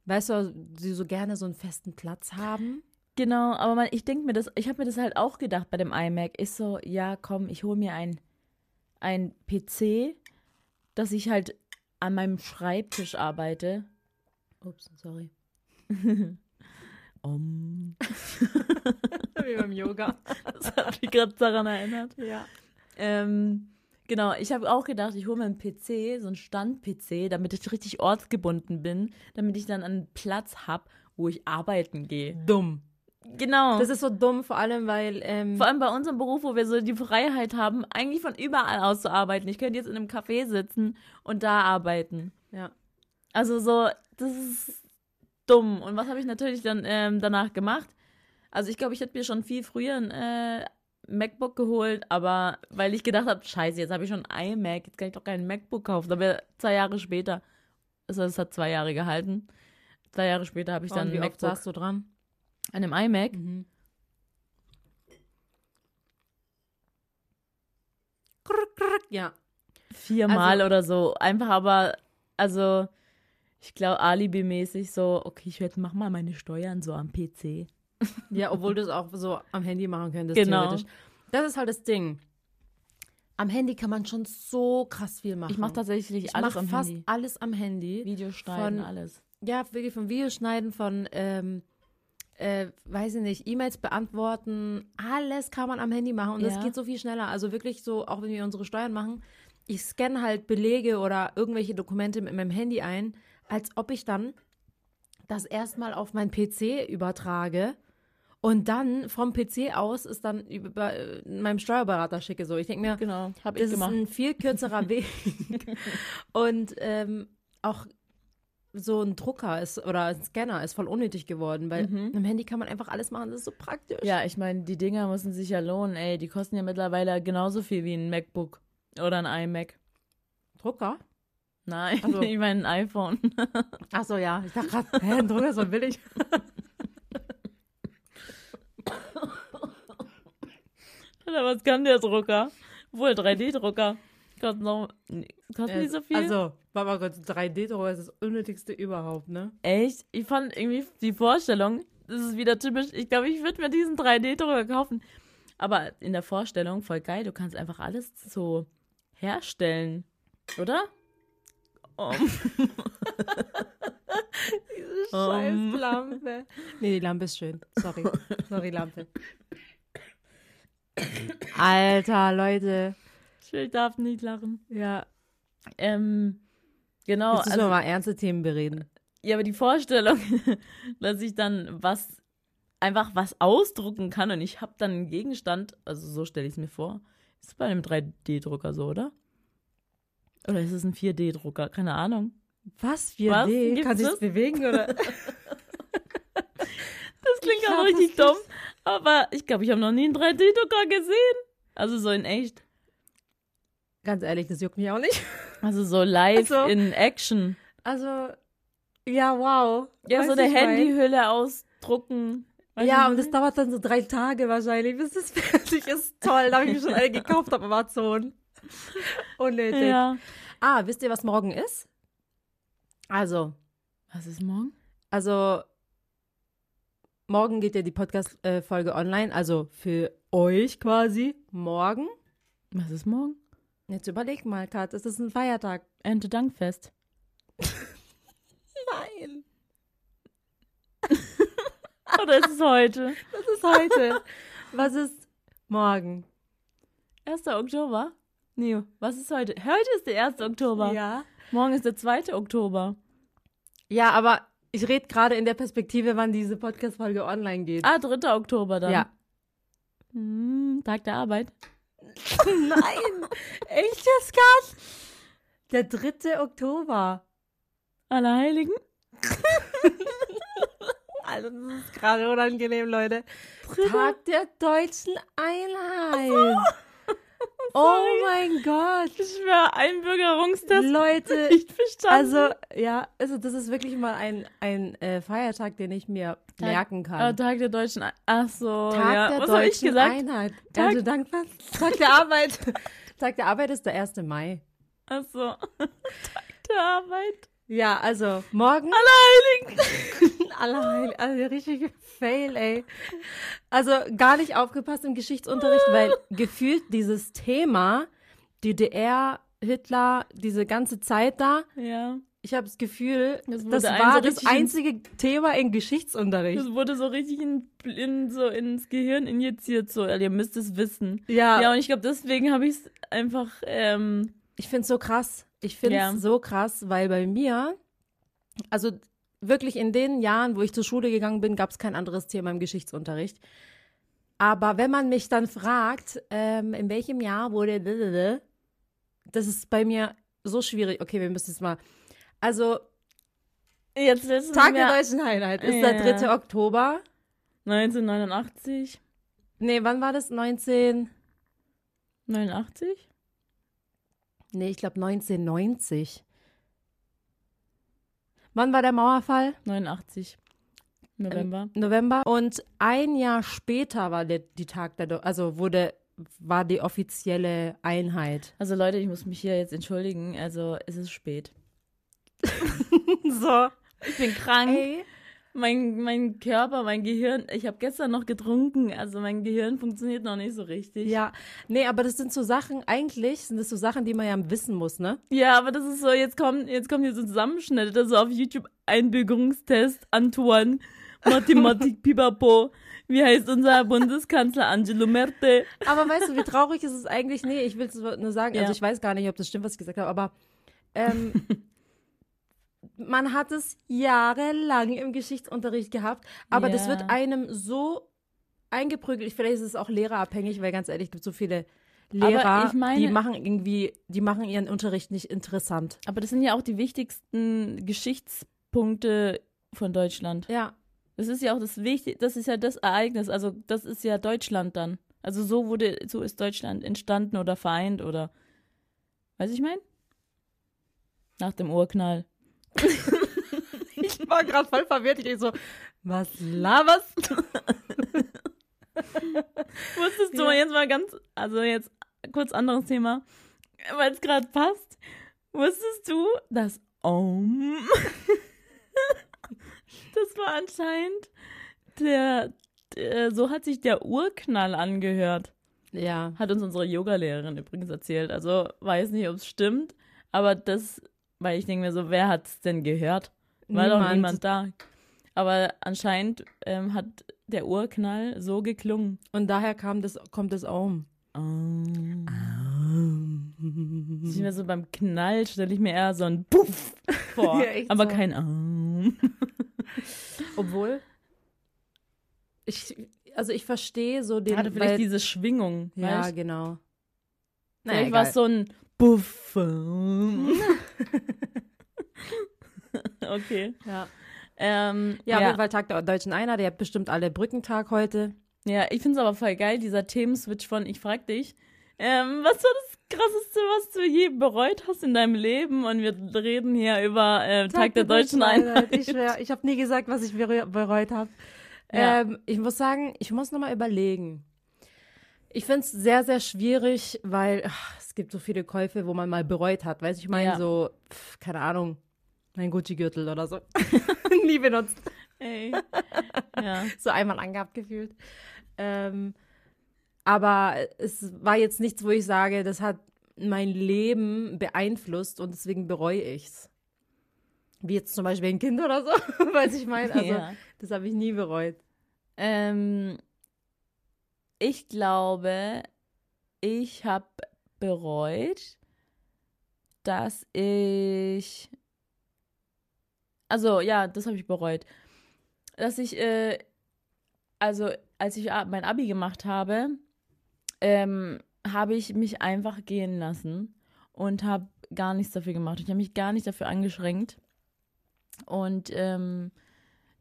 weißt du, die so gerne so einen festen Platz haben. Genau, aber man, ich denke mir das, ich habe mir das halt auch gedacht bei dem iMac. Ist so, ja, komm, ich hole mir ein, ein PC, dass ich halt an meinem Schreibtisch arbeite. Ups, sorry. um. Wie beim Yoga. Das hat mich gerade daran erinnert. Ja. Ähm, genau, ich habe auch gedacht, ich hole mir einen PC, so einen Stand-PC, damit ich richtig ortsgebunden bin, damit ich dann einen Platz habe, wo ich arbeiten gehe. Dumm. Genau. Das ist so dumm, vor allem, weil, ähm, Vor allem bei unserem Beruf, wo wir so die Freiheit haben, eigentlich von überall aus zu arbeiten. Ich könnte jetzt in einem Café sitzen und da arbeiten. ja. Also so, das ist dumm. Und was habe ich natürlich dann ähm, danach gemacht? Also ich glaube, ich hätte mir schon viel früher ein äh, MacBook geholt, aber weil ich gedacht habe, scheiße, jetzt habe ich schon ein iMac, jetzt kann ich doch kein MacBook kaufen. Aber zwei Jahre später, also es hat zwei Jahre gehalten. Zwei Jahre später habe ich dann Und wie ein oft MacBook saßt du dran? An einem iMac. Mhm. Ja. viermal Also- oder so. Einfach aber, also, ich glaube, Alibi-mäßig so, okay, ich werde, mach mal meine Steuern so am PC. Ja, obwohl du es auch so am Handy machen könntest, Genau. theoretisch. Das ist halt das Ding. Am Handy kann man schon so krass viel machen. Ich mache tatsächlich ich alles mach am fast Handy. alles am Handy. Videos schneiden, von- alles. Ja, wirklich von Videoschneiden, von, ähm, äh, weiß ich nicht, E-Mails beantworten. Alles kann man am Handy machen und das Ja. geht so viel schneller. Also wirklich so, auch wenn wir unsere Steuern machen, ich scanne halt Belege oder irgendwelche Dokumente mit meinem Handy ein, als ob ich dann das erstmal auf mein PC übertrage und dann vom PC aus es dann über äh, meinem Steuerberater schicke. So, ich denke mir, Genau, habe ich das ist gemacht. ein viel kürzerer Weg. und ähm, auch so ein Drucker ist oder ein Scanner ist voll unnötig geworden, weil im Handy kann man einfach alles machen, das ist so praktisch. Ja, ich meine, die Dinger müssen sich ja lohnen, ey. Die kosten ja mittlerweile genauso viel wie ein MacBook oder ein iMac. Drucker? Nein, Ach so. ich meine ein iPhone. Achso, ja. Ich dachte gerade, hä, ein Drucker ist so billig. Oder was kann der Drucker? Wohl 3D-Drucker. Kostet noch, kostet nicht so viel. Also, Mama Gott, 3D-Drucker ist das Unnötigste überhaupt, ne? Echt? Ich fand irgendwie die Vorstellung, das ist wieder typisch, ich glaube, ich würde mir diesen 3D-Drucker kaufen. Aber in der Vorstellung voll geil, du kannst einfach alles so herstellen, oder? Um, Diese Um. scheiß Lampe. Nee, die Lampe ist schön. Sorry. Sorry, Lampe. Alter, Leute. Ich darf nicht lachen. Ja. Ähm, genau, Jetzt müssen also, wir mal ernste Themen bereden. ja, aber die Vorstellung, dass ich dann was, einfach was ausdrucken kann und ich habe dann einen Gegenstand, also so stelle ich es mir vor. Ist bei einem 3D-Drucker so, oder? Oder ist es ein 4D-Drucker? Keine Ahnung. Was? 4D? Kann Gibt's sich das? bewegen oder? klingt Ich auch hab richtig dumm. Aber ich glaube, ich habe noch nie einen 3D-Drucker gesehen. Also so in echt. Ganz ehrlich, das juckt mich auch nicht. Also so live Also- in Action. Also, ja, wow. Ja, Weißt so eine ich mein? Handyhülle ausdrucken. Weißt Ja, und das dauert dann so drei Tage wahrscheinlich, bis es fertig ist. Toll, da habe ich mir schon alle gekauft auf Amazon. Unnötig. Ja. Ah, wisst ihr, was morgen ist? Also, Was ist morgen? also, morgen geht ja die Podcast-Folge online, also für euch quasi morgen. Was ist morgen? Jetzt überleg mal, Kat, es ist ein Feiertag. Erntedankfest. Nein, Oder ist es heute? das ist heute. was ist morgen? 1. Oktober? Nee, was ist heute? Heute ist der 1. Oktober. Ja. Morgen ist der 2. Oktober. Ja, aber ich rede gerade in der Perspektive, wann diese Podcast-Folge online geht. Ah, 3. Oktober dann. Ja. Hm, Tag der Arbeit. Nein, echtes Kat? Der 3. Oktober. Allerheiligen? Also, das ist gerade unangenehm, Leute. Tag der deutschen Einheit. Oh mein Gott. Ich schwöre, Einbürgerungstest Leute, nicht verstanden. also, ja, also, das ist wirklich mal ein, ein äh, Feiertag, den ich mir Tag- merken kann. Tag der deutschen Ein Ach so, Tag ja. der Was habe ich deutschen gesagt? Einheit. Tag- Also, dankbar. Tag der Arbeit. Tag der Arbeit ist der 1. Mai. Ach so. Tag der Arbeit. Ja, also, morgen. Allerheiligen. Allerheil, also der richtige Fail, ey. Also gar nicht aufgepasst im Geschichtsunterricht, weil gefühlt dieses Thema, DDR, Hitler, diese ganze Zeit da, Ja. ich habe das Gefühl, Das das, war so das einzige Thema im Geschichtsunterricht. Das wurde so richtig in, in, so ins Gehirn injiziert, so, ihr müsst es wissen. Ja, Ja, und ich glaube, deswegen habe ich es einfach, ähm, ich finde es so krass. Ich finde es Ja. so krass, weil bei mir, also wirklich in den Jahren, wo ich zur Schule gegangen bin, gab es kein anderes Thema im Geschichtsunterricht. Aber wenn man mich dann fragt, ähm, in welchem Jahr wurde, das ist bei mir so schwierig. Okay, wir müssen es mal. Also, jetzt wissen Tag der deutschen Einheit ist Ja. der 3. Oktober. 1989, Nee, wann war das? 19. 89? Nee, ich glaube 1990. Wann war der Mauerfall? 89. November. November. Und ein Jahr später war der, die Tag der, Do also wurde, war die offizielle Einheit. Also Leute, ich muss mich hier jetzt entschuldigen. Also es ist spät. So. Ich bin krank. Ey. Mein, mein Körper, mein Gehirn, ich habe gestern noch getrunken, also mein Gehirn funktioniert noch nicht so richtig. Ja, nee, aber das sind so Sachen, eigentlich sind das so Sachen, die man ja wissen muss, ne? Ja, aber das ist so, jetzt kommen, jetzt kommen hier so Zusammenschnitte, so auf YouTube Einbürgerungstest, Antoine, Mathematik, Pipapo. Wie heißt unser Bundeskanzler Angelo Merte? Aber weißt du, wie traurig ist es eigentlich? Nee, ich will es nur sagen, also Ja. ich weiß gar nicht, ob das stimmt, was ich gesagt habe, aber ähm, man hat es jahrelang im Geschichtsunterricht gehabt, aber das Ja. wird einem so eingeprügelt. Vielleicht ist es auch lehrerabhängig, weil ganz ehrlich, es gibt so viele Lehrer, meine- die machen irgendwie, die machen ihren Unterricht nicht interessant. Aber das sind ja auch die wichtigsten Geschichtspunkte von Deutschland. Ja, Das ist ja auch das Wichtige, das ist ja das Ereignis, also das ist ja Deutschland dann. Also so wurde, so ist Deutschland entstanden oder vereint oder, weiß ich mein? Nach dem Urknall. Ich war gerade voll verwirrt. Ich so, was laberst du? Wusstest du Ja. jetzt mal ganz, also jetzt kurz anderes Thema, weil es gerade passt. Wusstest du, dass Om, das war anscheinend der, der, so hat sich der Urknall angehört. Ja, Hat uns unsere Yogalehrerin übrigens erzählt. Also weiß nicht, ob es stimmt, aber das, weil ich denke mir so, wer hat es denn gehört? War doch Niemand. da. Aber anscheinend ähm, hat der Urknall so geklungen. und daher kam das, kommt es um. Ich mir so beim Knall stelle ich mir eher so ein Puff vor, Ja, aber so. kein Aum. Obwohl, ich, also ich verstehe so den, Hatte vielleicht weil, diese Schwingung. ja, weißt? genau. Vielleicht war es so ein Puff. okay. ja. Ähm, Ja, auf jeden Fall Tag der Deutschen Einheit. Ihr habt bestimmt alle Brückentag heute. Ja, ich finde es aber voll geil, dieser Themenswitch von Ich frag dich, ähm, was war das Krasseste, was du je bereut hast in deinem Leben? Und wir reden hier über äh, Tag, der, Deutschen Einheit. Ich schwör, ich habe nie gesagt, was ich bereu- bereut habe. Ja. Ähm, ich muss sagen, ich muss nochmal überlegen. Ich finde es sehr, sehr schwierig, weil ach, es gibt so viele Käufe, wo man mal bereut hat. Weiß ich meine, Ja. so, pf, keine Ahnung, mein Gucci-Gürtel oder so. nie benutzt. Ey. ja. so einmal angehabt gefühlt. Ähm, aber es war jetzt nichts, wo ich sage, das hat mein Leben beeinflusst und deswegen bereue ich's. Wie jetzt zum Beispiel ein Kind oder so, weiß ich meine. Also, ja. das habe ich nie bereut. Ähm, ich glaube, ich habe bereut, dass ich. Also, ja, das habe ich bereut. Dass ich, äh, also, als ich mein Abi gemacht habe, ähm, habe ich mich einfach gehen lassen und habe gar nichts dafür gemacht. Ich habe mich gar nicht dafür angeschränkt. Und ähm,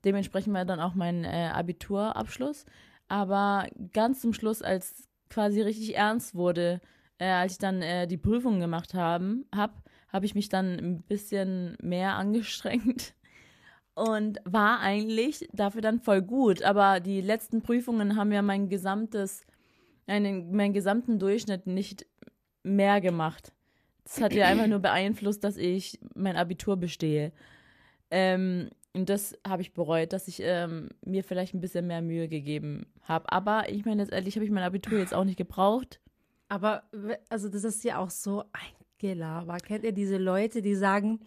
dementsprechend war dann auch mein äh, Abiturabschluss. Aber ganz zum Schluss, als quasi richtig ernst wurde, äh, als ich dann äh, die Prüfungen gemacht habe, habe ich mich dann ein bisschen mehr angestrengt und war eigentlich dafür dann voll gut. Aber die letzten Prüfungen haben ja mein gesamtes, einen, meinen gesamten Durchschnitt nicht mehr gemacht. Das hat ja einfach nur beeinflusst, dass ich mein Abitur bestehe. Ähm, und das habe ich bereut, dass ich ähm, mir vielleicht ein bisschen mehr Mühe gegeben habe. Aber ich meine, letztendlich habe ich mein Abitur jetzt auch nicht gebraucht. Aber, also, das ist ja auch so ein Gelaber. Kennt ihr diese Leute, die sagen,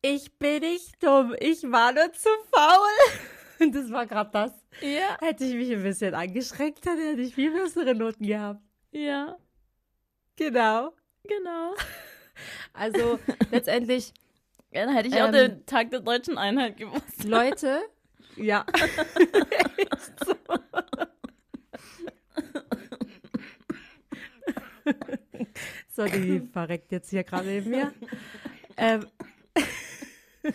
ich bin nicht dumm, ich war nur zu faul? Und das war gerade das. Ja. Hätte ich mich ein bisschen angeschränkt, dann hätte ich viel bessere Noten gehabt. Ja, Genau. genau. Also letztendlich, Ja, dann hätte ich auch Ähm. den Tag der deutschen Einheit gewusst. Leute, ja. Echt so. so, die verreckt jetzt hier gerade neben mir. Ähm,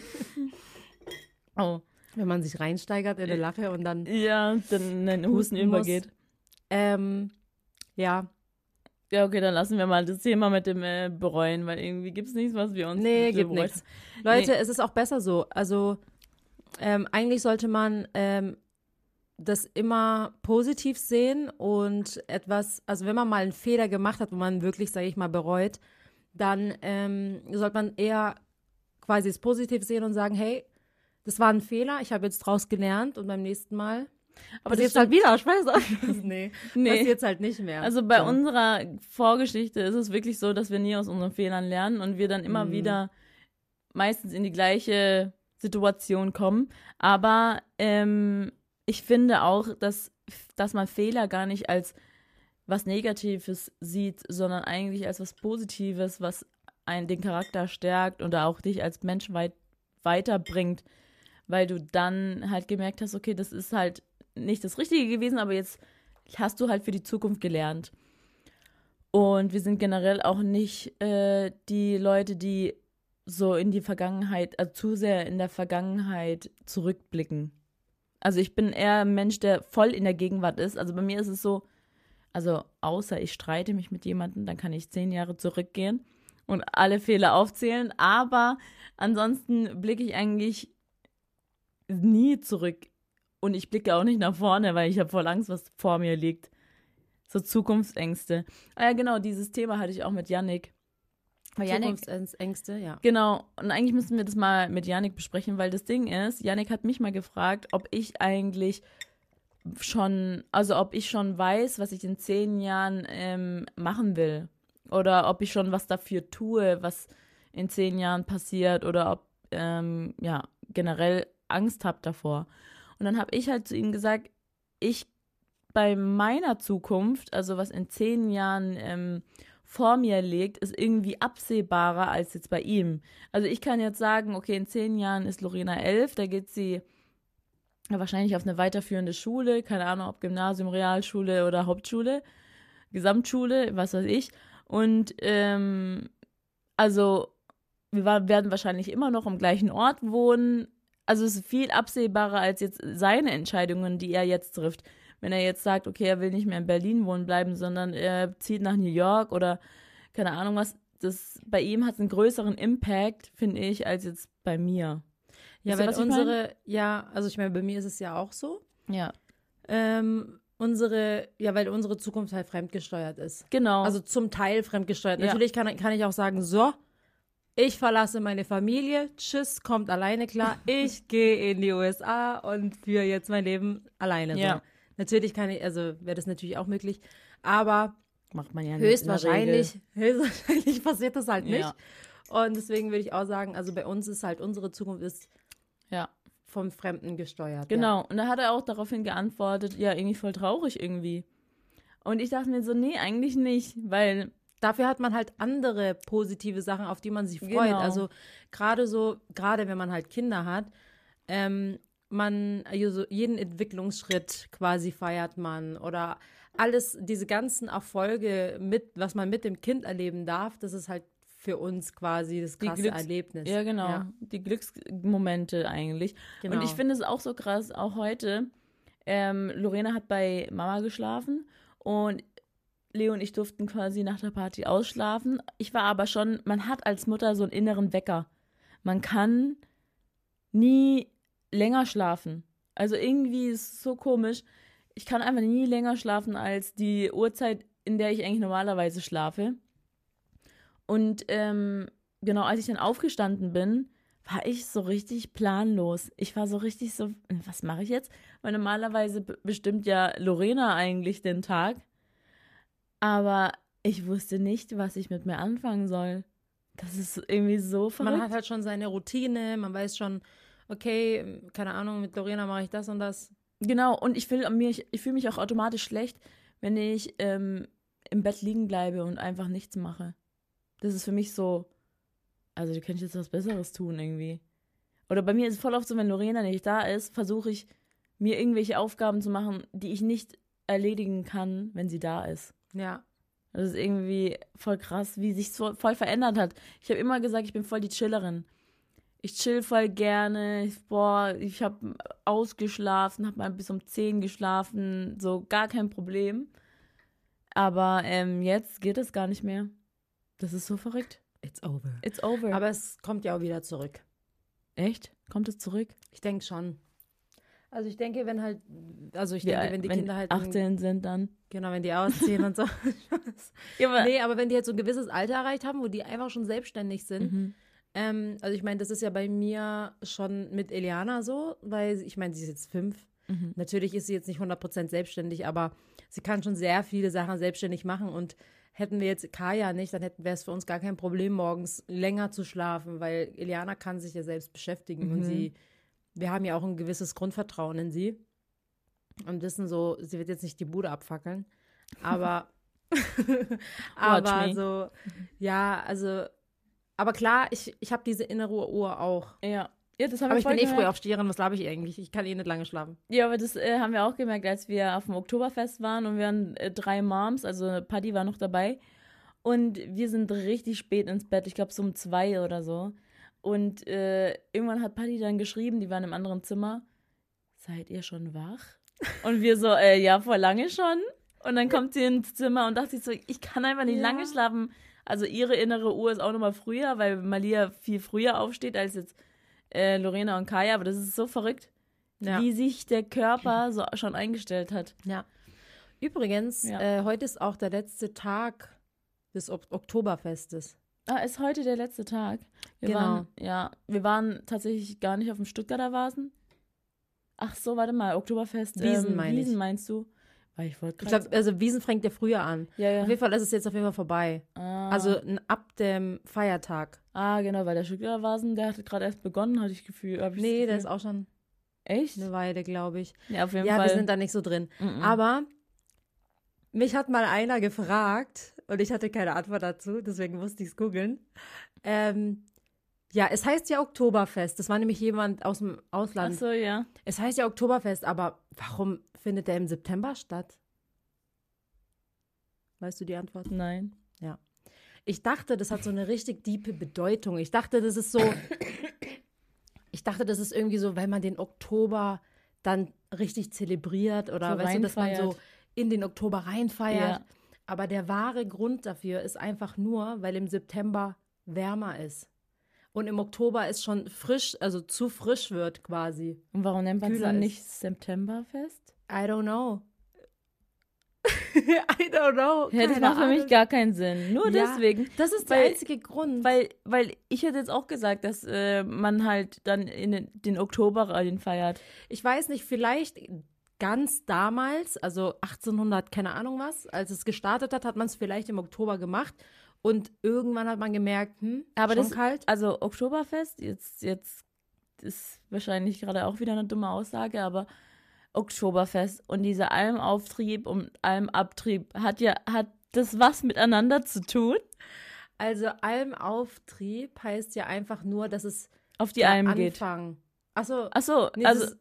Oh. wenn man sich reinsteigert in eine Lache und dann, Ja, dann dein Husten Husten übergeht. ähm, ja, Ja, okay, dann lassen wir mal das Thema mit dem äh, Bereuen, weil irgendwie gibt es nichts, was wir uns Nee, gibt nichts. Leute, es ist auch besser so. Also ähm, eigentlich sollte man ähm, das immer positiv sehen und etwas, also wenn man mal einen Fehler gemacht hat, wo man wirklich, sage ich mal, bereut, dann ähm, sollte man eher quasi es positiv sehen und sagen, hey, das war ein Fehler, ich habe jetzt draus gelernt und beim nächsten Mal Aber das es halt wieder, ich weiß auch. nee, Nee. passiert halt nicht mehr. Also bei So. unserer Vorgeschichte ist es wirklich so, dass wir nie aus unseren Fehlern lernen und wir dann immer Mhm. wieder meistens in die gleiche Situation kommen. Aber ähm, ich finde auch, dass, dass man Fehler gar nicht als was Negatives sieht, sondern eigentlich als was Positives, was einen den Charakter stärkt oder auch dich als Mensch weit, weiterbringt, weil du dann halt gemerkt hast, okay, das ist halt nicht das Richtige gewesen, aber jetzt hast du halt für die Zukunft gelernt. Und wir sind generell auch nicht äh, die Leute, die so in die Vergangenheit, also zu sehr in der Vergangenheit zurückblicken. Also ich bin eher ein Mensch, der voll in der Gegenwart ist. Also bei mir ist es so, also außer ich streite mich mit jemandem, dann kann ich zehn Jahre zurückgehen und alle Fehler aufzählen. Aber ansonsten blicke ich eigentlich nie zurück. Und ich blicke auch nicht nach vorne, weil ich habe voll Angst, was vor mir liegt. So Zukunftsängste. Ah ja, genau, dieses Thema hatte ich auch mit Yannick. Weil Yannick, Zukunftsängste, ja. Genau, und eigentlich müssen wir das mal mit Yannick besprechen, weil das Ding ist, Yannick hat mich mal gefragt, ob ich eigentlich schon, also ob ich schon weiß, was ich in zehn Jahren ähm, machen will. Oder ob ich schon was dafür tue, was in zehn Jahren passiert. Oder ob, ähm, ja, generell Angst habe davor. Und dann habe ich halt zu ihm gesagt, ich bei meiner Zukunft, also was in zehn Jahren ähm, vor mir liegt, ist irgendwie absehbarer als jetzt bei ihm. Also ich kann jetzt sagen, okay, in zehn Jahren ist Lorena elf, da geht sie wahrscheinlich auf eine weiterführende Schule, keine Ahnung, ob Gymnasium, Realschule oder Hauptschule, Gesamtschule, was weiß ich. Und ähm, also wir war, werden wahrscheinlich immer noch am gleichen Ort wohnen, also es ist viel absehbarer als jetzt seine Entscheidungen, die er jetzt trifft. Wenn er jetzt sagt, okay, er will nicht mehr in Berlin wohnen bleiben, sondern er zieht nach New York oder keine Ahnung was, das bei ihm hat einen größeren Impact, finde ich, als jetzt bei mir. Ja, Wisst weil unsere, ja, also ich meine, bei mir ist es ja auch so. Ja. Ähm, unsere, ja, weil unsere Zukunft halt fremdgesteuert ist. Genau. Also zum Teil fremdgesteuert. Ja. Natürlich kann, kann ich auch sagen, so, ich verlasse meine Familie, tschüss, kommt alleine klar, ich gehe in die USA und führe jetzt mein Leben alleine. Ja. So. Natürlich kann ich, also wäre das natürlich auch möglich, aber macht man ja höchstwahrscheinlich, höchstwahrscheinlich passiert das halt nicht. Ja. Und deswegen würde ich auch sagen, also bei uns ist halt unsere Zukunft ist Ja. vom Fremden gesteuert. Genau. Und da hat er auch daraufhin geantwortet, ja, irgendwie voll traurig irgendwie. Und ich dachte mir so, nee, eigentlich nicht, weil dafür hat man halt andere positive Sachen, auf die man sich freut. Genau. Also gerade so, gerade wenn man halt Kinder hat, ähm, man, also jeden Entwicklungsschritt quasi feiert man oder alles, diese ganzen Erfolge mit, was man mit dem Kind erleben darf, das ist halt für uns quasi das krasse Glücks- Erlebnis. Ja, genau. Ja, Die Glücksmomente eigentlich. genau. Und ich finde es auch so krass, auch heute. Ähm, Lorena hat bei Mama geschlafen und Leo und ich durften quasi nach der Party ausschlafen. Ich war aber schon, man hat als Mutter so einen inneren Wecker. Man kann nie länger schlafen. Also irgendwie ist es so komisch. Ich kann einfach nie länger schlafen als die Uhrzeit, in der ich eigentlich normalerweise schlafe. Und ähm, genau, als ich dann aufgestanden bin, war ich so richtig planlos. Ich war so richtig so, was mache ich jetzt? Weil normalerweise be- bestimmt ja Lorena eigentlich den Tag. Aber ich wusste nicht, was ich mit mir anfangen soll. Das ist irgendwie so verrückt. man hat halt schon seine Routine, man weiß schon, okay, keine Ahnung, mit Lorena mache ich das und das. Genau, und ich will mir, ich fühle mich auch automatisch schlecht, wenn ich ähm, im Bett liegen bleibe und einfach nichts mache. Das ist für mich so, also du könntest jetzt was Besseres tun irgendwie. Oder bei mir ist es voll oft so, wenn Lorena nicht da ist, versuche ich mir irgendwelche Aufgaben zu machen, die ich nicht erledigen kann, wenn sie da ist. Ja. Das ist irgendwie voll krass, wie sich so voll verändert hat. Ich habe immer gesagt, ich bin voll die Chillerin. Ich chill voll gerne. Ich, boah, ich habe ausgeschlafen, habe mal bis um 10 geschlafen, so gar kein Problem. Aber ähm, jetzt geht es gar nicht mehr. Das ist so verrückt. It's over. It's over. Aber es kommt ja auch wieder zurück. echt? Kommt es zurück? Ich denke schon. Also ich denke, wenn halt, also ich Wie denke, wenn die Kinder halt, 18 sind dann. genau, wenn die ausziehen und so. Ja, aber, nee, aber wenn die halt so ein gewisses Alter erreicht haben, wo die einfach schon selbstständig sind, Mhm. ähm, also ich meine, das ist ja bei mir schon mit Eliana so, weil ich meine, sie ist jetzt fünf. Mhm. Natürlich ist sie jetzt nicht 100% selbstständig, aber sie kann schon sehr viele Sachen selbstständig machen und hätten wir jetzt Kaya nicht, dann hätten wäre es für uns gar kein Problem, morgens länger zu schlafen, weil Eliana kann sich ja selbst beschäftigen und Mhm. sie, wir haben ja auch ein gewisses Grundvertrauen in sie und wissen so, sie wird jetzt nicht die Bude abfackeln, aber, aber so, ja, also, aber klar, ich, ich habe diese innere Uhr auch. ja. Ja, das haben Aber wir ich bin eh früh aufsteherin, was glaube ich eigentlich? Ich kann eh nicht lange schlafen. Ja, aber das äh, haben wir auch gemerkt, als wir auf dem Oktoberfest waren und wir waren äh, drei Moms, also Paddy war noch dabei. Und wir sind richtig spät ins Bett, ich glaube so um zwei oder so. Und äh, irgendwann hat Paddy dann geschrieben, die waren im anderen Zimmer, seid ihr schon wach? Und wir so, äh, ja, vor lange schon. Und dann kommt sie ins Zimmer und dachte sich so, ich kann einfach nicht Ja. lange schlafen. Also ihre innere Uhr ist auch nochmal früher, weil Malia viel früher aufsteht als jetzt äh, Lorena und Kaya. Aber das ist so verrückt Ja. wie sich der Körper so schon eingestellt hat. Ja. Übrigens, Ja. äh, heute ist auch der letzte Tag des ok Oktoberfestes. Ah, ist heute der letzte Tag. Wir Genau. waren, ja, wir waren tatsächlich gar nicht auf dem Stuttgarter Vasen. Ach so, warte mal, Oktoberfest. Wiesen ähm, meine ich. Wiesen meinst du? Weil ich wollte Ich glaube, also Wiesen fängt ja früher an. ja, ja. Auf jeden Fall ist es jetzt auf jeden Fall vorbei. Ah, Also ab dem Feiertag. ah, genau, weil der Stuttgarter Vasen, der hat gerade erst begonnen, hatte ich Gefühl. Hab ich Nee, das der ist Gefühl. auch schon Echt? eine Weile, glaube ich. Ja, auf jeden Ja, Fall. wir sind da nicht so drin. Mhm. Aber mich hat mal einer gefragt und ich hatte keine Antwort dazu, deswegen musste ich es googeln. Ähm, ja, es heißt ja Oktoberfest. Das war nämlich jemand aus dem Ach Ausland. so, ja. Es heißt ja Oktoberfest, aber warum findet der im September statt? Weißt du die Antwort? Nein. Ich dachte, das hat so eine richtig diepe Bedeutung. Ich dachte, das ist so. Ich dachte, das ist irgendwie so, weil man den Oktober dann richtig zelebriert oder So weißt du, dass man so in den Oktober reinfeiert. Ja. Aber der wahre Grund dafür ist einfach nur, weil im September wärmer ist. Und im Oktober es schon frisch, also zu frisch wird quasi. Und warum nennt man es dann ist. nicht Septemberfest? I don't know. I don't know. Ja, das macht für mich gar keinen Sinn. Nur Ja, deswegen. Das ist der weil- einzige Grund. Weil, weil ich hätte jetzt auch gesagt, dass äh, man halt dann in den, den Oktober rein feiert. ich weiß nicht, vielleicht ganz damals, also 1800, keine Ahnung was, als es gestartet hat, hat man es vielleicht im Oktober gemacht. Und irgendwann hat man gemerkt, hm, Aber schon das- kalt. Also Oktoberfest, jetzt, jetzt ist wahrscheinlich gerade auch wieder eine dumme Aussage, aber Oktoberfest und dieser Almauftrieb und Almabtrieb hat ja, hat das was miteinander zu tun? Also Almauftrieb heißt ja einfach nur, dass es Auf die Alm geht. Anfang. Achso, Ach so, Nee, also,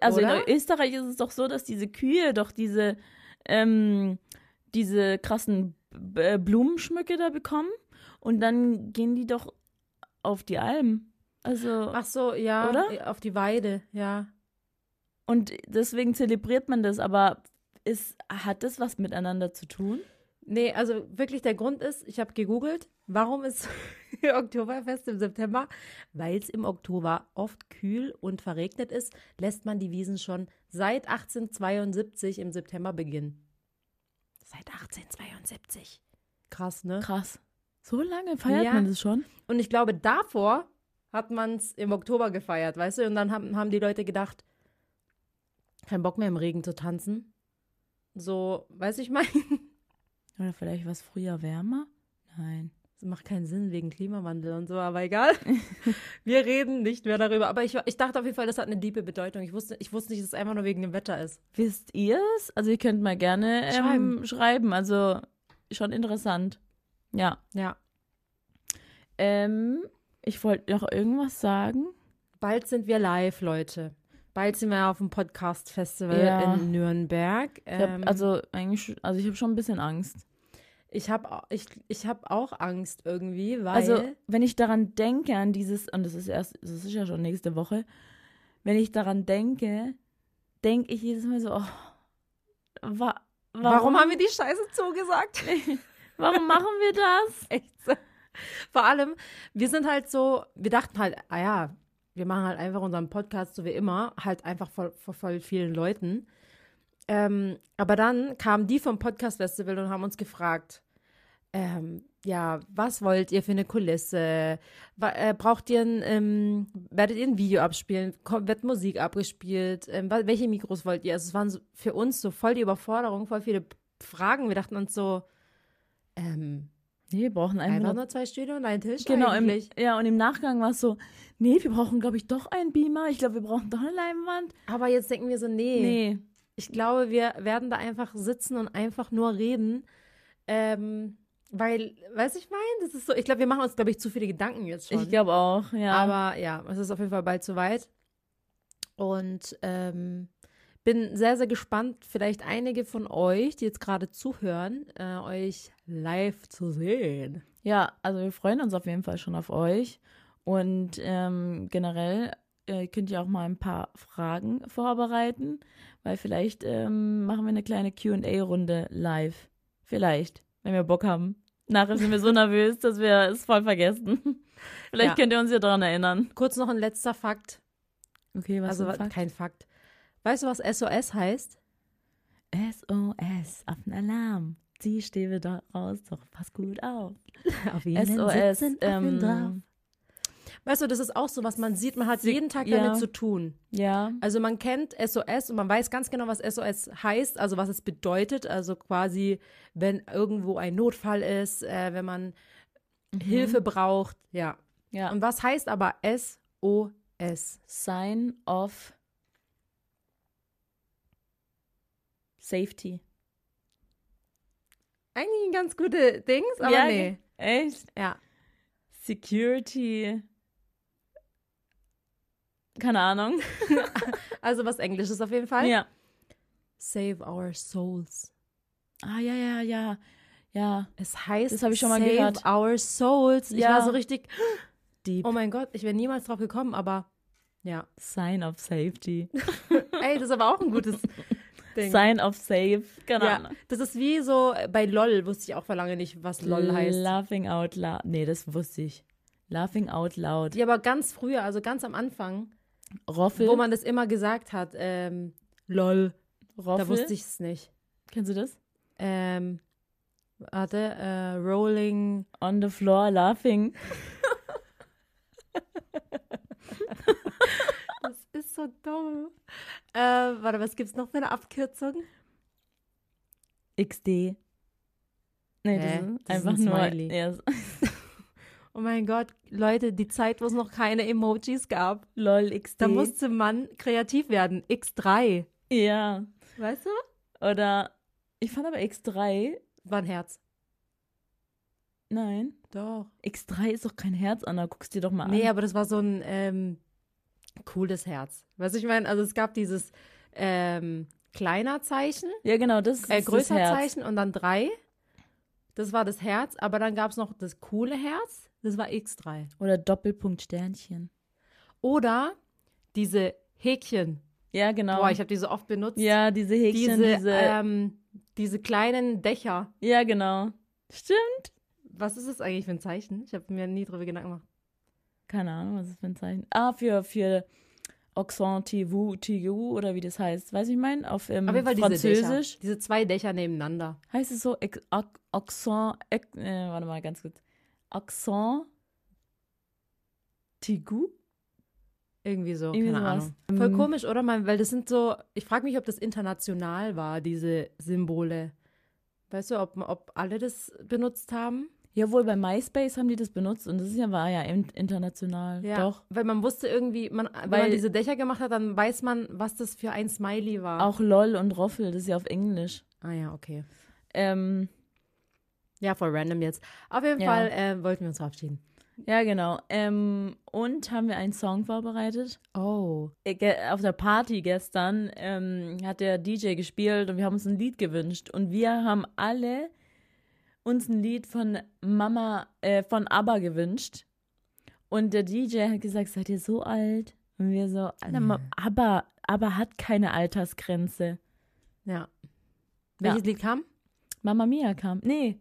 also in oder? Österreich ist es doch so, dass diese Kühe doch diese, ähm, diese krassen B äh, Blumenschmücke da bekommen und dann gehen die doch auf die Alm. Also, ach so, ja, Oder? auf die Weide, ja. und deswegen zelebriert man das, aber ist, hat das was miteinander zu tun? Nee, also wirklich der Grund ist, ich habe gegoogelt, warum ist Oktoberfest im September? Weil es im Oktober oft kühl und verregnet ist, lässt man die Wiesen schon seit 1872 im September beginnen. Seit 1872. Krass, ne? Krass. So lange feiert Ja. man das schon? Und ich glaube, davor hat man es im Oktober gefeiert, weißt du? Und dann haben, haben die Leute gedacht, kein Bock mehr im Regen zu tanzen. So, weiß ich mein, Oder vielleicht was früher wärmer? Nein. das macht keinen Sinn wegen Klimawandel und so, aber egal. Wir reden nicht mehr darüber. Aber ich, ich dachte auf jeden Fall, das hat eine diepe Bedeutung. Ich wusste, ich wusste nicht, dass es einfach nur wegen dem Wetter ist. Wisst ihr es? Also ihr könnt mal gerne ähm, Schreiben. schreiben. Also schon interessant. Ja. Ja. Ähm, ich wollte noch irgendwas sagen. Bald sind wir live, Leute. Bald sind wir auf dem Podcast-Festival Ja. in Nürnberg. Ich hab, Ähm, also eigentlich, also ich habe schon ein bisschen Angst. Ich habe ich, ich hab auch Angst irgendwie, weil. Also wenn ich daran denke an dieses, und das ist erst, das ist ja schon nächste Woche, wenn ich daran denke, denke ich jedes Mal so, oh, wa warum, warum haben wir die Scheiße zugesagt? warum machen wir das? Echt so. Vor allem, wir sind halt so, wir dachten halt, ah ja, wir machen halt einfach unseren Podcast so wie immer, halt einfach vor, vor voll vielen Leuten. Ähm, aber dann kamen die vom Podcast Festival und haben uns gefragt, ähm, ja, was wollt ihr für eine Kulisse? Äh, braucht ihr ein, ähm, werdet ihr ein Video abspielen? Wird Musik abgespielt? Ähm, welche Mikros wollt ihr? Also es waren so, für uns so voll die Überforderung, voll viele Fragen. Wir dachten uns so, ähm, Nee, wir brauchen einfach, Einfach nur zwei Stühle und einen Tisch Genau, im, eigentlich. ja, und im Nachgang war es so, nee, wir brauchen, glaube ich, doch einen Beamer. Ich glaube, wir brauchen doch eine Leinwand. Aber jetzt denken wir so, nee. Nee. Ich glaube, wir werden da einfach sitzen und einfach nur reden. Ähm, weil, weiß ich mein, das ist so, ich glaube, wir machen uns, glaube ich, zu viele Gedanken jetzt schon. Ich glaube auch, ja. Aber ja, es ist auf jeden Fall bald soweit. Und ähm, bin sehr, sehr gespannt, vielleicht einige von euch, die jetzt gerade zuhören, äh, euch live zu sehen. Ja, also wir freuen uns auf jeden Fall schon auf euch. Und ähm, generell äh, könnt ihr auch mal ein paar Fragen vorbereiten, weil vielleicht ähm, machen wir eine kleine QA-Runde live. Vielleicht, wenn wir Bock haben. Nachher sind wir so nervös, dass wir es voll vergessen. Vielleicht Ja. könnt ihr uns ja daran erinnern. Kurz noch ein letzter Fakt. Okay, was also ist ein Fakt? kein Fakt. Weißt du, was SOS heißt? SOS, auf den Alarm. Die Stäbe da raus, doch pass gut auf. Auf SOS, sitzen Affen drauf. Weißt du, das ist auch so, was man sieht, man hat jeden Tag ja. damit zu tun. ja, Also man kennt SOS und man weiß ganz genau, was SOS heißt, also was es bedeutet. Also quasi, wenn irgendwo ein Notfall ist, äh, wenn man Hilfe braucht, ja. ja. Und was heißt aber SOS? Sign of Safety. Eigentlich ein ganz gute Dings, aber ja, nee. Echt? Ja. Security. Keine Ahnung. Also was Englisches auf jeden Fall. Ja. Save our souls. Ah, ja, ja, ja. Ja. Es heißt Das hab ich schon mal Save gehört. our souls. Ich Ja. war so richtig, Deep. oh mein Gott, ich wäre niemals drauf gekommen, aber Ja. Sign of Safety. Ey, das ist aber auch ein gutes Ding. Sign of Safe. Keine ja, Ahnung. das ist wie so bei LOL, wusste ich auch vor lange nicht, was LOL heißt. Laughing out loud. Nee, das wusste ich. Laughing out loud. Ja, aber ganz früher, also ganz am Anfang, Roffel. wo man das immer gesagt hat, ähm, LOL, Roffel. da wusste ich es nicht. Kennst du das? Ähm, warte, äh, Rolling. On the floor laughing. Das ist so dumm. Äh, warte, was gibt's noch für eine Abkürzung? XD. Nee, das ist Das ist einfach ein nur. Smiley. Oh mein Gott, Leute, die Zeit, wo es noch keine Emojis gab. lol, XD. Da musste man kreativ werden. X3. ja. Weißt du? Oder ich fand aber X3. War ein Herz. Nein. Doch. X3 ist doch kein Herz, Anna. Guck's dir doch mal Nee, an. aber das war so ein ähm, cooles Herz. Weißt du, ich meine, also es gab dieses ähm, kleiner Zeichen, Ja, genau, das ist äh, das größer Herz. Zeichen und dann drei. Das war das Herz, aber dann gab es noch das coole Herz, das war X3. Oder Doppelpunkt Sternchen. Oder diese Häkchen. Ja, genau. Boah, ich habe die so oft benutzt. ja, diese Häkchen, diese, diese. Ähm, diese kleinen Dächer. ja, genau. Stimmt. Was ist das eigentlich für ein Zeichen? Ich habe mir nie drüber Gedanken gemacht. Keine Ahnung, was ist für ein Zeichen. Ah, für, für Oxon Tivu, Tigu oder wie das heißt. Weiß ich mein? Auf ähm, Auf jeden Fall diese Französisch. Dächer. Diese zwei Dächer nebeneinander. Heißt es so? Ex- Ox- Oxon. Ex- Äh, warte mal, ganz kurz. Oxon Tigu? Irgendwie so, Irgendwie keine sowas. Ahnung. Voll Ähm. komisch, oder? Man, weil das sind so, ich frage mich, ob das international war, diese Symbole. Weißt du, ob, ob alle das benutzt haben? Jawohl, bei MySpace haben die das benutzt und das ist ja, war ja in- international. Doch. Weil man wusste irgendwie, man, wenn Weil- man diese Dächer gemacht hat, dann weiß man, was das für ein Smiley war. Auch LOL und Roffel, das ist ja auf Englisch. Ah ja, okay. Ähm, Ja, voll random jetzt. Auf jeden Ja. Fall äh, wollten wir uns verabschieden. ja, genau. Ähm, und haben wir einen Song vorbereitet. Oh. Äh, Auf der Party gestern ähm, hat der DJ gespielt und wir haben uns ein Lied gewünscht. Und wir haben alle uns ein Lied von Mama, äh, von ABBA gewünscht. Und der DJ hat gesagt, seid ihr so alt? Und wir so, ABBA, ABBA hat keine Altersgrenze. Ja. Welches Ja. Lied kam? Mama Mia kam. Nee,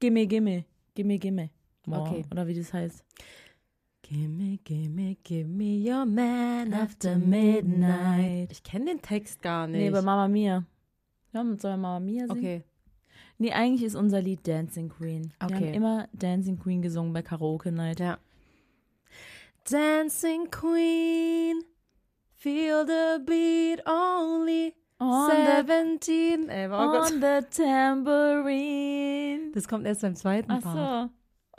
Gimme, Gimme, Gimme, Gimme. Boah, Okay. Oder wie das heißt. Gimme, gimme, gimme your man after midnight. Ich kenne den Text gar nicht. Nee, bei Mama Mia. Ja, soll wir Mama Mia singen? okay. Nee, eigentlich ist unser Lied Dancing Queen. Wir Okay. haben immer Dancing Queen gesungen bei Karaoke Night. Ja. Dancing Queen, feel the beat only. On, the, 17. Ey, oh Gott. on the tambourine. Das kommt erst beim zweiten Ach Part. so.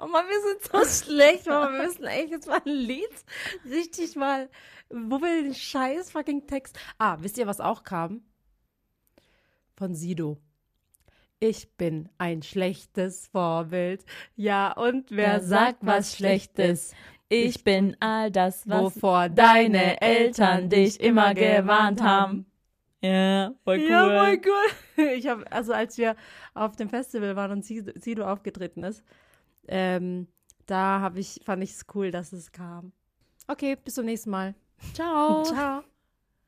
Oh Mann, wir sind so schlecht, Mama. Wir müssen eigentlich jetzt mal ein Lied richtig mal. Wo wir den scheiß fucking Text. Ah, wisst ihr, was auch kam? Von Sido. Ich bin ein schlechtes Vorbild. Ja, und wer, Wer sagt was Schlechtes? Ich bin all das, was Wovor deine Eltern dich immer gewarnt haben. Ja, voll cool. Ja, voll cool. Ich habe, also als wir auf dem Festival waren und Sido, aufgetreten ist, ähm, da habe ich, fand ich es cool, dass es kam. Okay, bis zum nächsten Mal. Ciao. Ciao.